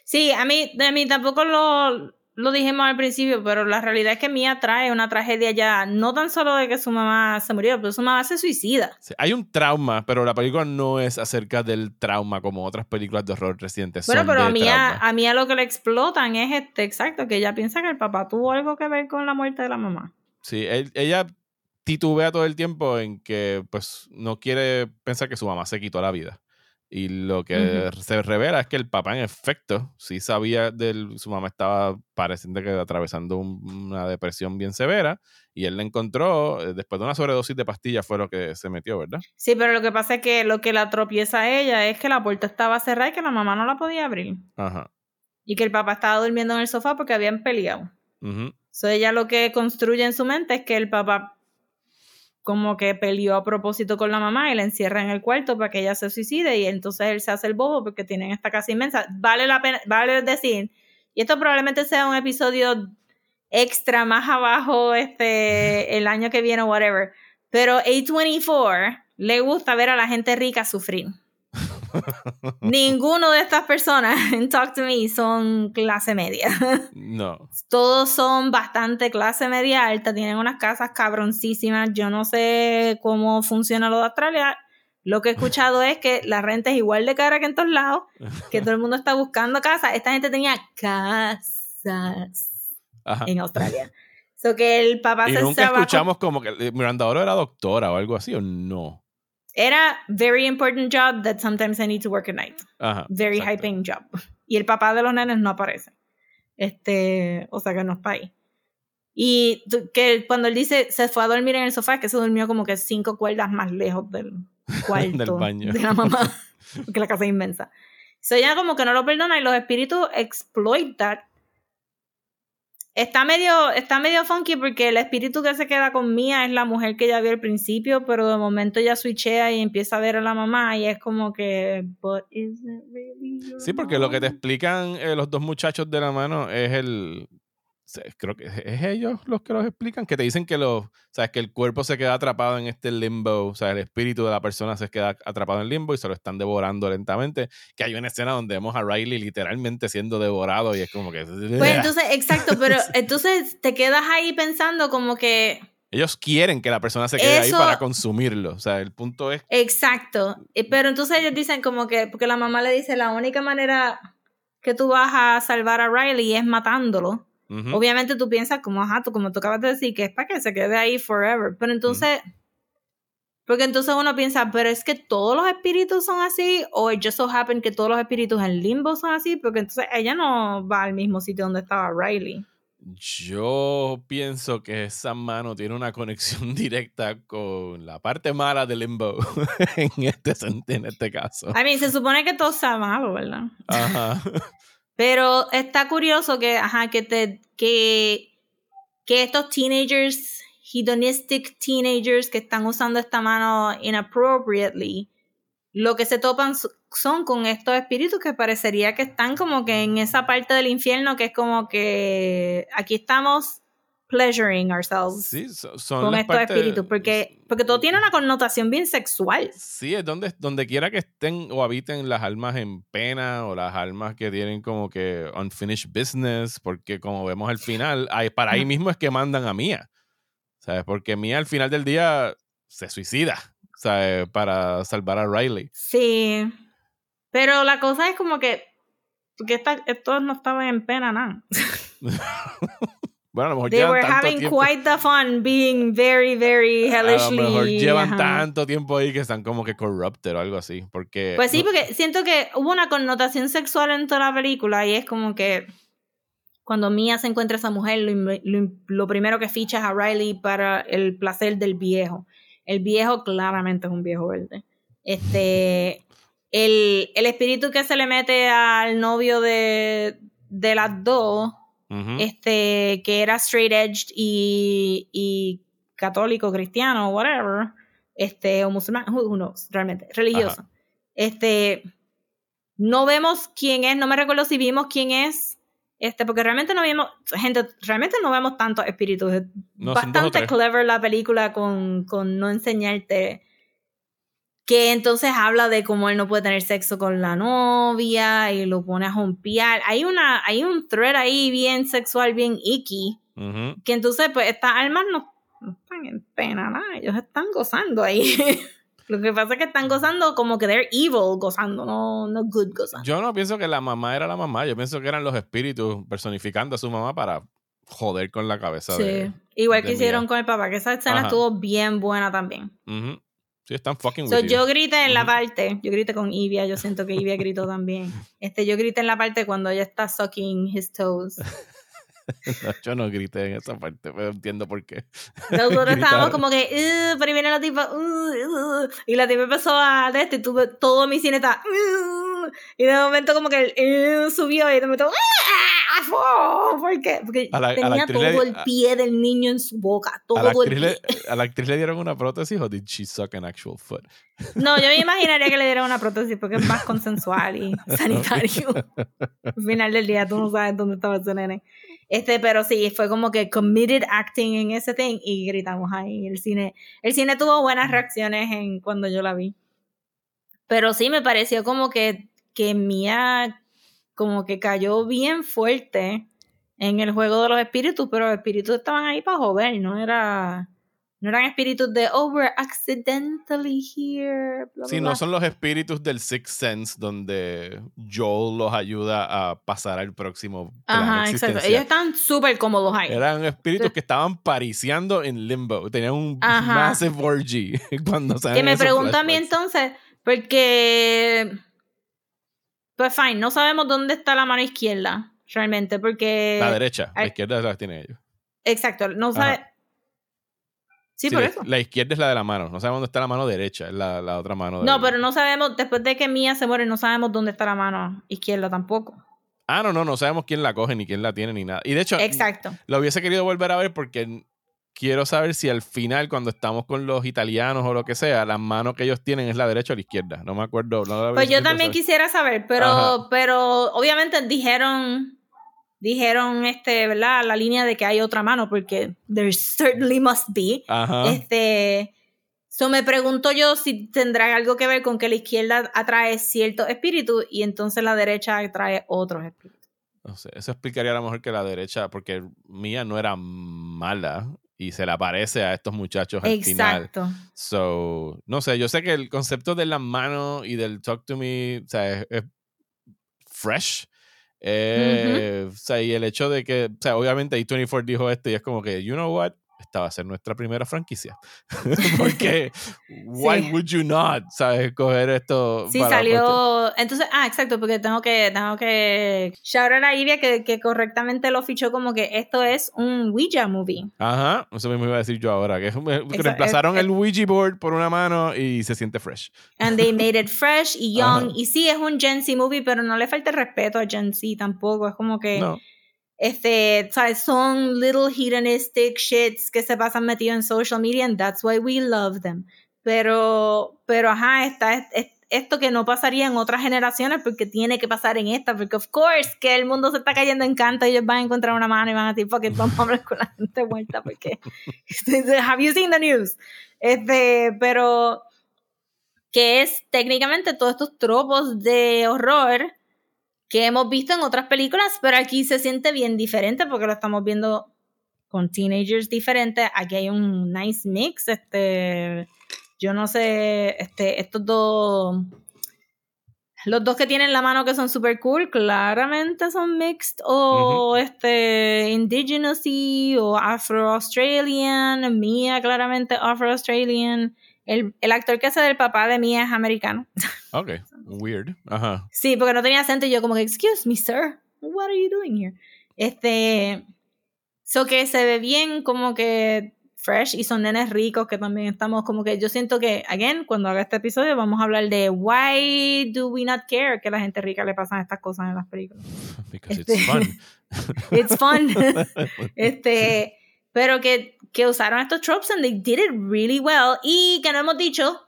Sí, a mí, de mí tampoco lo, lo dijimos al principio, pero la realidad es que Mia trae una tragedia ya, no tan solo de que su mamá se murió, pero su mamá se suicida. hay un trauma, pero la película no es acerca del trauma como otras películas de horror recientes. Bueno, pero a Mia, a Mia lo que le explotan es este, exacto, que ella piensa que el papá tuvo algo que ver con la muerte de la mamá. Sí, ella titubea todo el tiempo en que pues no quiere pensar que su mamá se quitó la vida. Y lo que se revela es que el papá, en efecto, sí sabía de su mamá estaba pareciendo que atravesando una depresión bien severa y él la encontró eh, después de una sobredosis de pastillas fue lo que se metió, ¿verdad? Sí, pero lo que pasa es que lo que la tropieza a ella es que la puerta estaba cerrada y que la mamá no la podía abrir. Ajá. Y que el papá estaba durmiendo en el sofá porque habían peleado. So ella lo que construye en su mente es que el papá como que peleó a propósito con la mamá y la encierra en el cuarto para que ella se suicide y entonces él se hace el bobo porque tienen esta casa inmensa. Vale la pena, vale decir, y esto probablemente sea un episodio extra más abajo este el año que viene o whatever, pero A24 le gusta ver a la gente rica sufrir. Ninguno de estas personas en Talk to Me son clase media. No. Todos son bastante clase media alta, tienen unas casas cabroncísimas. Yo no sé cómo funciona lo de Australia. Lo que he escuchado es que la renta es igual de cara que en todos lados, que todo el mundo está buscando casa. Esta gente tenía casas en Australia. So que el papá y nunca escuchamos como que Miranda Oro era doctora o algo así, ¿o no? Era very important job that sometimes I need to work at night. very high paying job. Y el papá de los nenes no aparece. Este, o sea que no está ahí. Y que cuando él dice se fue a dormir en el sofá, que se durmió como que cinco cuerdas más lejos del cuarto del baño. de la mamá, porque la casa es inmensa. So ya como que no lo perdona y los espíritus exploit that. Está medio, está medio funky porque el espíritu que se queda con Mia es la mujer que ya vio al principio, pero de momento ya switchea y empieza a ver a la mamá y es como que... sí, porque lo que te explican eh, los dos muchachos de la mano es el, creo que es ellos los que los explican, que te dicen que los, sabes, que el cuerpo se queda atrapado en este limbo, o sea, el espíritu de la persona se queda atrapado en el limbo y se lo están devorando lentamente, que hay una escena donde vemos a Riley literalmente siendo devorado y es como que... Pues entonces, exacto, pero entonces te quedas ahí pensando como que... Ellos quieren que la persona se quede ahí para consumirlo, o sea, el punto es... Exacto, eh, pero entonces ellos dicen como que, porque la mamá le dice, la única manera que tú vas a salvar a Riley es matándolo. Obviamente tú piensas como, ajá, tú como tú acabas de decir, que es para que se quede ahí forever. Pero entonces, porque entonces uno piensa, pero es que todos los espíritus son así, o it just so happen que todos los espíritus en limbo son así, porque entonces ella no va al mismo sitio donde estaba Riley. Yo pienso que esa mano tiene una conexión directa con la parte mala de Limbo en, este, en este caso. I mean, se supone que todo está malo, ¿verdad? Ajá. Pero está curioso que, ajá, que, te, que, que estos teenagers, hedonistic teenagers que están usando esta mano inappropriately, lo que se topan son con estos espíritus que parecería que están como que en esa parte del infierno que es como que aquí estamos pleasuring ourselves sí, son con estos espíritus, porque, porque todo tiene una connotación bien sexual. Sí, es donde, donde quiera que estén o habiten las almas en pena o las almas que tienen como que unfinished business, porque como vemos al final, ahí, para ahí mismo es que mandan a Mia, ¿sabes? Porque Mia al final del día se suicida, ¿sabes? Para salvar a Riley. Sí, pero la cosa es como que, porque estos no estaban en pena nada. Bueno, a lo mejor They were having quite the fun being very, very hellishly. A lo mejor llevan tanto tiempo ahí que están como que corrupted o algo así. Porque. Pues sí, porque siento que hubo una connotación sexual en toda la película y es como que cuando Mia se encuentra a esa mujer, lo, primero que ficha es a Riley para el placer del viejo. El viejo claramente es un viejo verde. Este. El, el espíritu que se le mete al novio de, de las dos este, que era straight edged y, y católico, cristiano, whatever, este, o musulmán, who knows, realmente, religioso. Este, no vemos quién es, no me recuerdo si vimos quién es, este, porque realmente no vimos, gente, realmente no vemos tantos espíritus. Bastante clever la película con, con no enseñarte que entonces habla de cómo él no puede tener sexo con la novia y lo pone a jompear. Hay, una, hay un thread ahí bien sexual, bien icky, que entonces pues estas almas no, están en pena, nada, ellos están gozando ahí. Lo que pasa es que están gozando como que they're evil gozando, no, no good gozando. Yo no pienso que la mamá era la mamá, yo pienso que eran los espíritus personificando a su mamá para joder con la cabeza sí. Igual que hicieron con el papá, que esa escena estuvo bien buena también. Sí, están fucking Yo grité en la parte, yo grité con Ivia, yo siento que Ivia gritó también. Este, yo grité en la parte cuando ella está sucking his toes. yo no grité en esa parte, pero entiendo por qué. Nosotros estábamos como que, pero viene la tipa, y la tipa empezó a de este, y tuve, todo mi cine está, y de momento como que él subió y de momento, ¿Por qué? Porque tenía todo el pie del niño en su boca. Todo a el pie. ¿A la actriz le dieron una prótesis o did she suck an actual foot? No, yo me imaginaría que le dieron una prótesis porque es más consensual y sanitario. Al final del día tú no sabes dónde estaba ese nene. Este, pero sí, fue como que committed acting en ese thing y gritamos ahí. El cine, el cine tuvo buenas reacciones en cuando yo la vi. Pero sí me pareció como que, que Mía como que cayó bien fuerte en el juego de los espíritus, pero los espíritus estaban ahí para joder, no era no eran espíritus de oh we're accidentally here. sí, no son los espíritus del Sixth Sense donde Joel los ayuda a pasar al próximo. Ajá, exacto. Ellos están súper cómodos ahí. Eran espíritus que estaban pariciando en limbo. Tenían un massive orgy cuando Que me pregunto a mí entonces, porque pues fine, no sabemos dónde está la mano izquierda, realmente, porque... La derecha, la izquierda la tiene ellos. Exacto, no sabe... Sí, por eso. La izquierda es la de la mano, no sabemos dónde está la mano derecha, es la, la otra mano. No, pero no sabemos, después de que Mía se muere, no sabemos dónde está la mano izquierda tampoco. Ah, no, no, no sabemos quién la coge, ni quién la tiene, ni nada. Y de hecho, Exacto. lo hubiese querido volver a ver porque quiero saber si al final, cuando estamos con los italianos o lo que sea, la mano que ellos tienen es la derecha o la izquierda. No me acuerdo. No pues yo también quisiera saber, pero, pero obviamente dijeron dijeron este, ¿verdad? La línea de que hay otra mano, porque there certainly must be. Ajá. Este, so me pregunto yo si tendrá algo que ver con que la izquierda atrae ciertos espíritus y entonces la derecha atrae otros espíritus. No sé, eso explicaría a lo mejor que la derecha, porque Mía no era mala y se le aparece a estos muchachos al Exacto. final. So, no sé, yo sé que el concepto de la mano y del talk to me, o sea, es fresh eh, o sea, y el hecho de que, o sea, obviamente A24 dijo esto y es como que, you know what, esta va a ser nuestra primera franquicia. Porque, why would you not, sabes, coger esto? Sí, salió. Entonces, ah, exacto, porque tengo que, tengo que. Shout out a Ivia que, que, correctamente lo fichó como que esto es un Ouija movie. Ajá, eso mismo iba a decir yo ahora, que reemplazaron el Ouija board por una mano y se siente fresh. And they made it fresh y young. Y sí, es un Gen Z movie, pero no le falta el respeto a Gen Z tampoco. Es como que. No este, ¿sabes? Son little hedonistic shits que se pasan metidos en social media and that's why we love them. Pero, pero ajá, está esto que no pasaría en otras generaciones porque tiene que pasar en esta, porque of course que el mundo se está cayendo en canto y ellos van a encontrar una mano y van a decir, fuck vamos a hablar con la gente vuelta porque have you seen the news? Este, pero que es técnicamente todos estos tropos de horror que hemos visto en otras películas, pero aquí se siente bien diferente porque lo estamos viendo con teenagers diferentes. Aquí hay un nice mix. Este, yo no sé, este, estos dos, los dos que tienen la mano que son super cool, claramente son mixed o este indigenous o afro-australian. Mia claramente afro-australian. El, el, actor que hace del papá de Mia es americano. Ok, weird. Ajá. Sí, porque no tenía acento y yo como que, excuse me, sir, what are you doing here? Este, so que se ve bien como que fresh y son nenes ricos que también estamos como que yo siento que, again, cuando haga este episodio vamos a hablar de why do we not care que a la gente rica le pasan estas cosas en las películas. Because it's este, fun. it's fun. este, pero que, que usaron estos tropes and they did it really well y que no hemos dicho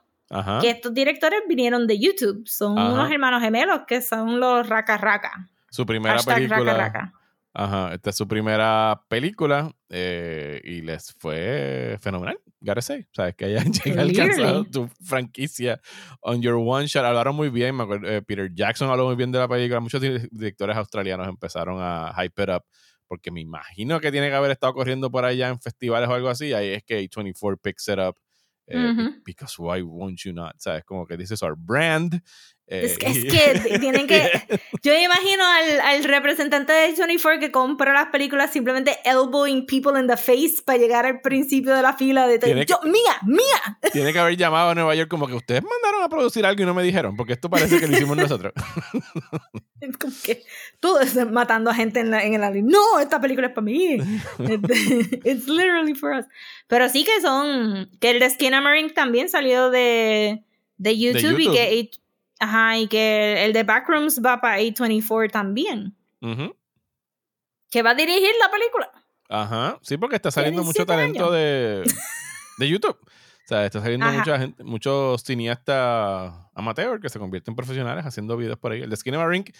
que estos directores vinieron de YouTube. Son unos hermanos gemelos que son los Raka Raka. Su primera película. Ajá, esta es su primera película eh, y les fue fenomenal, gotta say. Sabes que hayan alcanzado tu franquicia on your one shot. Hablaron muy bien, me acuerdo, eh, Peter Jackson habló muy bien de la película. Muchos directores australianos empezaron a hype it up porque me imagino que tiene que haber estado corriendo por allá en festivales o algo así. Ahí es que A24 picks it up eh, because why won't you not? ¿Sabes? Como que this is our brand. Es, que, eh, es que tienen que. Yo imagino al, al, representante de 24 que compra las películas simplemente elbowing people in the face para llegar al principio de la fila de. Yo, ¡Mía! ¡Mía! Tiene que haber llamado a Nueva York como que ustedes mandaron a producir algo y no me dijeron, porque esto parece que lo hicimos nosotros. es como que tú matando a gente en, la, en el. No, esta película es para mí. It's literally for us. Pero sí que son. Que el de Skinamarink también salió de, de YouTube, y que. Ajá, y que el de Backrooms va para A24 también. Que va a dirigir la película. Ajá, sí, porque está saliendo mucho talento de, de YouTube. O sea, está saliendo mucha gente, muchos cineastas amateur que se convierten en profesionales haciendo videos por ahí. El de Skinamarink,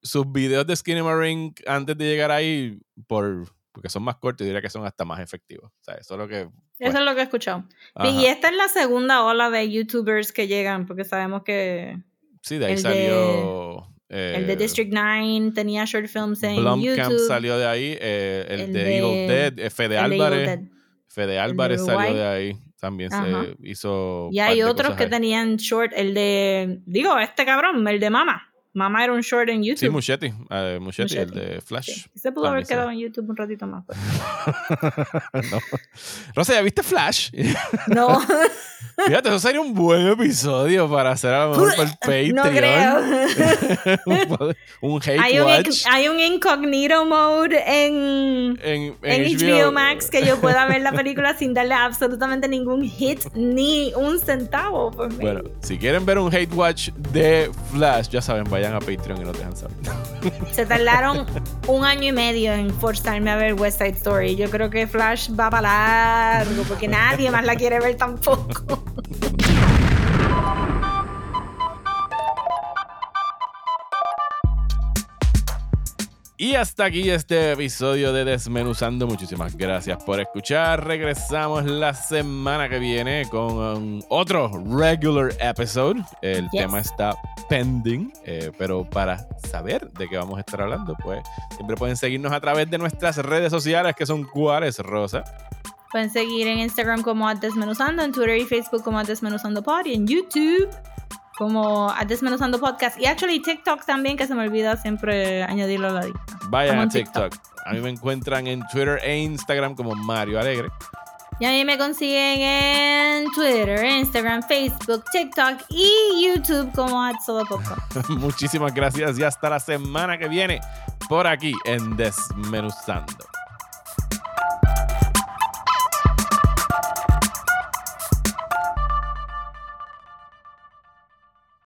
sus videos de Skinamarink antes de llegar ahí, por porque son más cortos, diría que son hasta más efectivos. O sea, eso es lo que... Eso es lo que he escuchado. Y esta es la segunda ola de YouTubers que llegan, porque sabemos que... Sí, de ahí salió... el de eh, District 9 tenía short films en Blumkamp salió de ahí. Eh, el, de, Evil Dead, eh, Fede Álvarez. Fede Álvarez salió de ahí. También se hizo. Y hay otros que tenían short. El de. Digo, este cabrón, el de Mama. Mamá era un short en YouTube. Sí, Muschetti. Uh, Muschetti, el de Flash. Se pudo haber quedado en YouTube un ratito más. Pues. no. Rosa, ¿ya viste Flash? no. Fíjate, eso sería un buen episodio para hacer a lo mejor por Patreon. No creo. un hate hay un, watch. hay un incognito mode en, en, en HBO. Max que yo pueda ver la película sin darle absolutamente ningún hit ni un centavo por mí. Bueno, si quieren ver un hate watch de Flash, ya saben, vayan a Patreon y no dejan saber. Se tardaron un año y medio en forzarme a ver West Side Story. Yo creo que Flash va para largo porque nadie más la quiere ver tampoco. Y hasta aquí este episodio de Desmenuzando. Muchísimas gracias por escuchar. Regresamos la semana que viene con otro regular episode. El tema está pending, eh, pero para saber de qué vamos a estar hablando, pues siempre pueden seguirnos a través de nuestras redes sociales, que son cuáles, Rosa. Pueden seguir en Instagram como Desmenuzando, en Twitter y Facebook como Desmenuzando Pod y en YouTube como Desmenuzando Podcast y actually TikTok también, que se me olvida siempre añadirlo a la lista. Vayan a TikTok. A mí me encuentran en Twitter e Instagram como Mario Alegre. Y a mí me consiguen en Twitter, Instagram, Facebook, TikTok y YouTube como Podcast. Muchísimas gracias y hasta la semana que viene por aquí en Desmenuzando.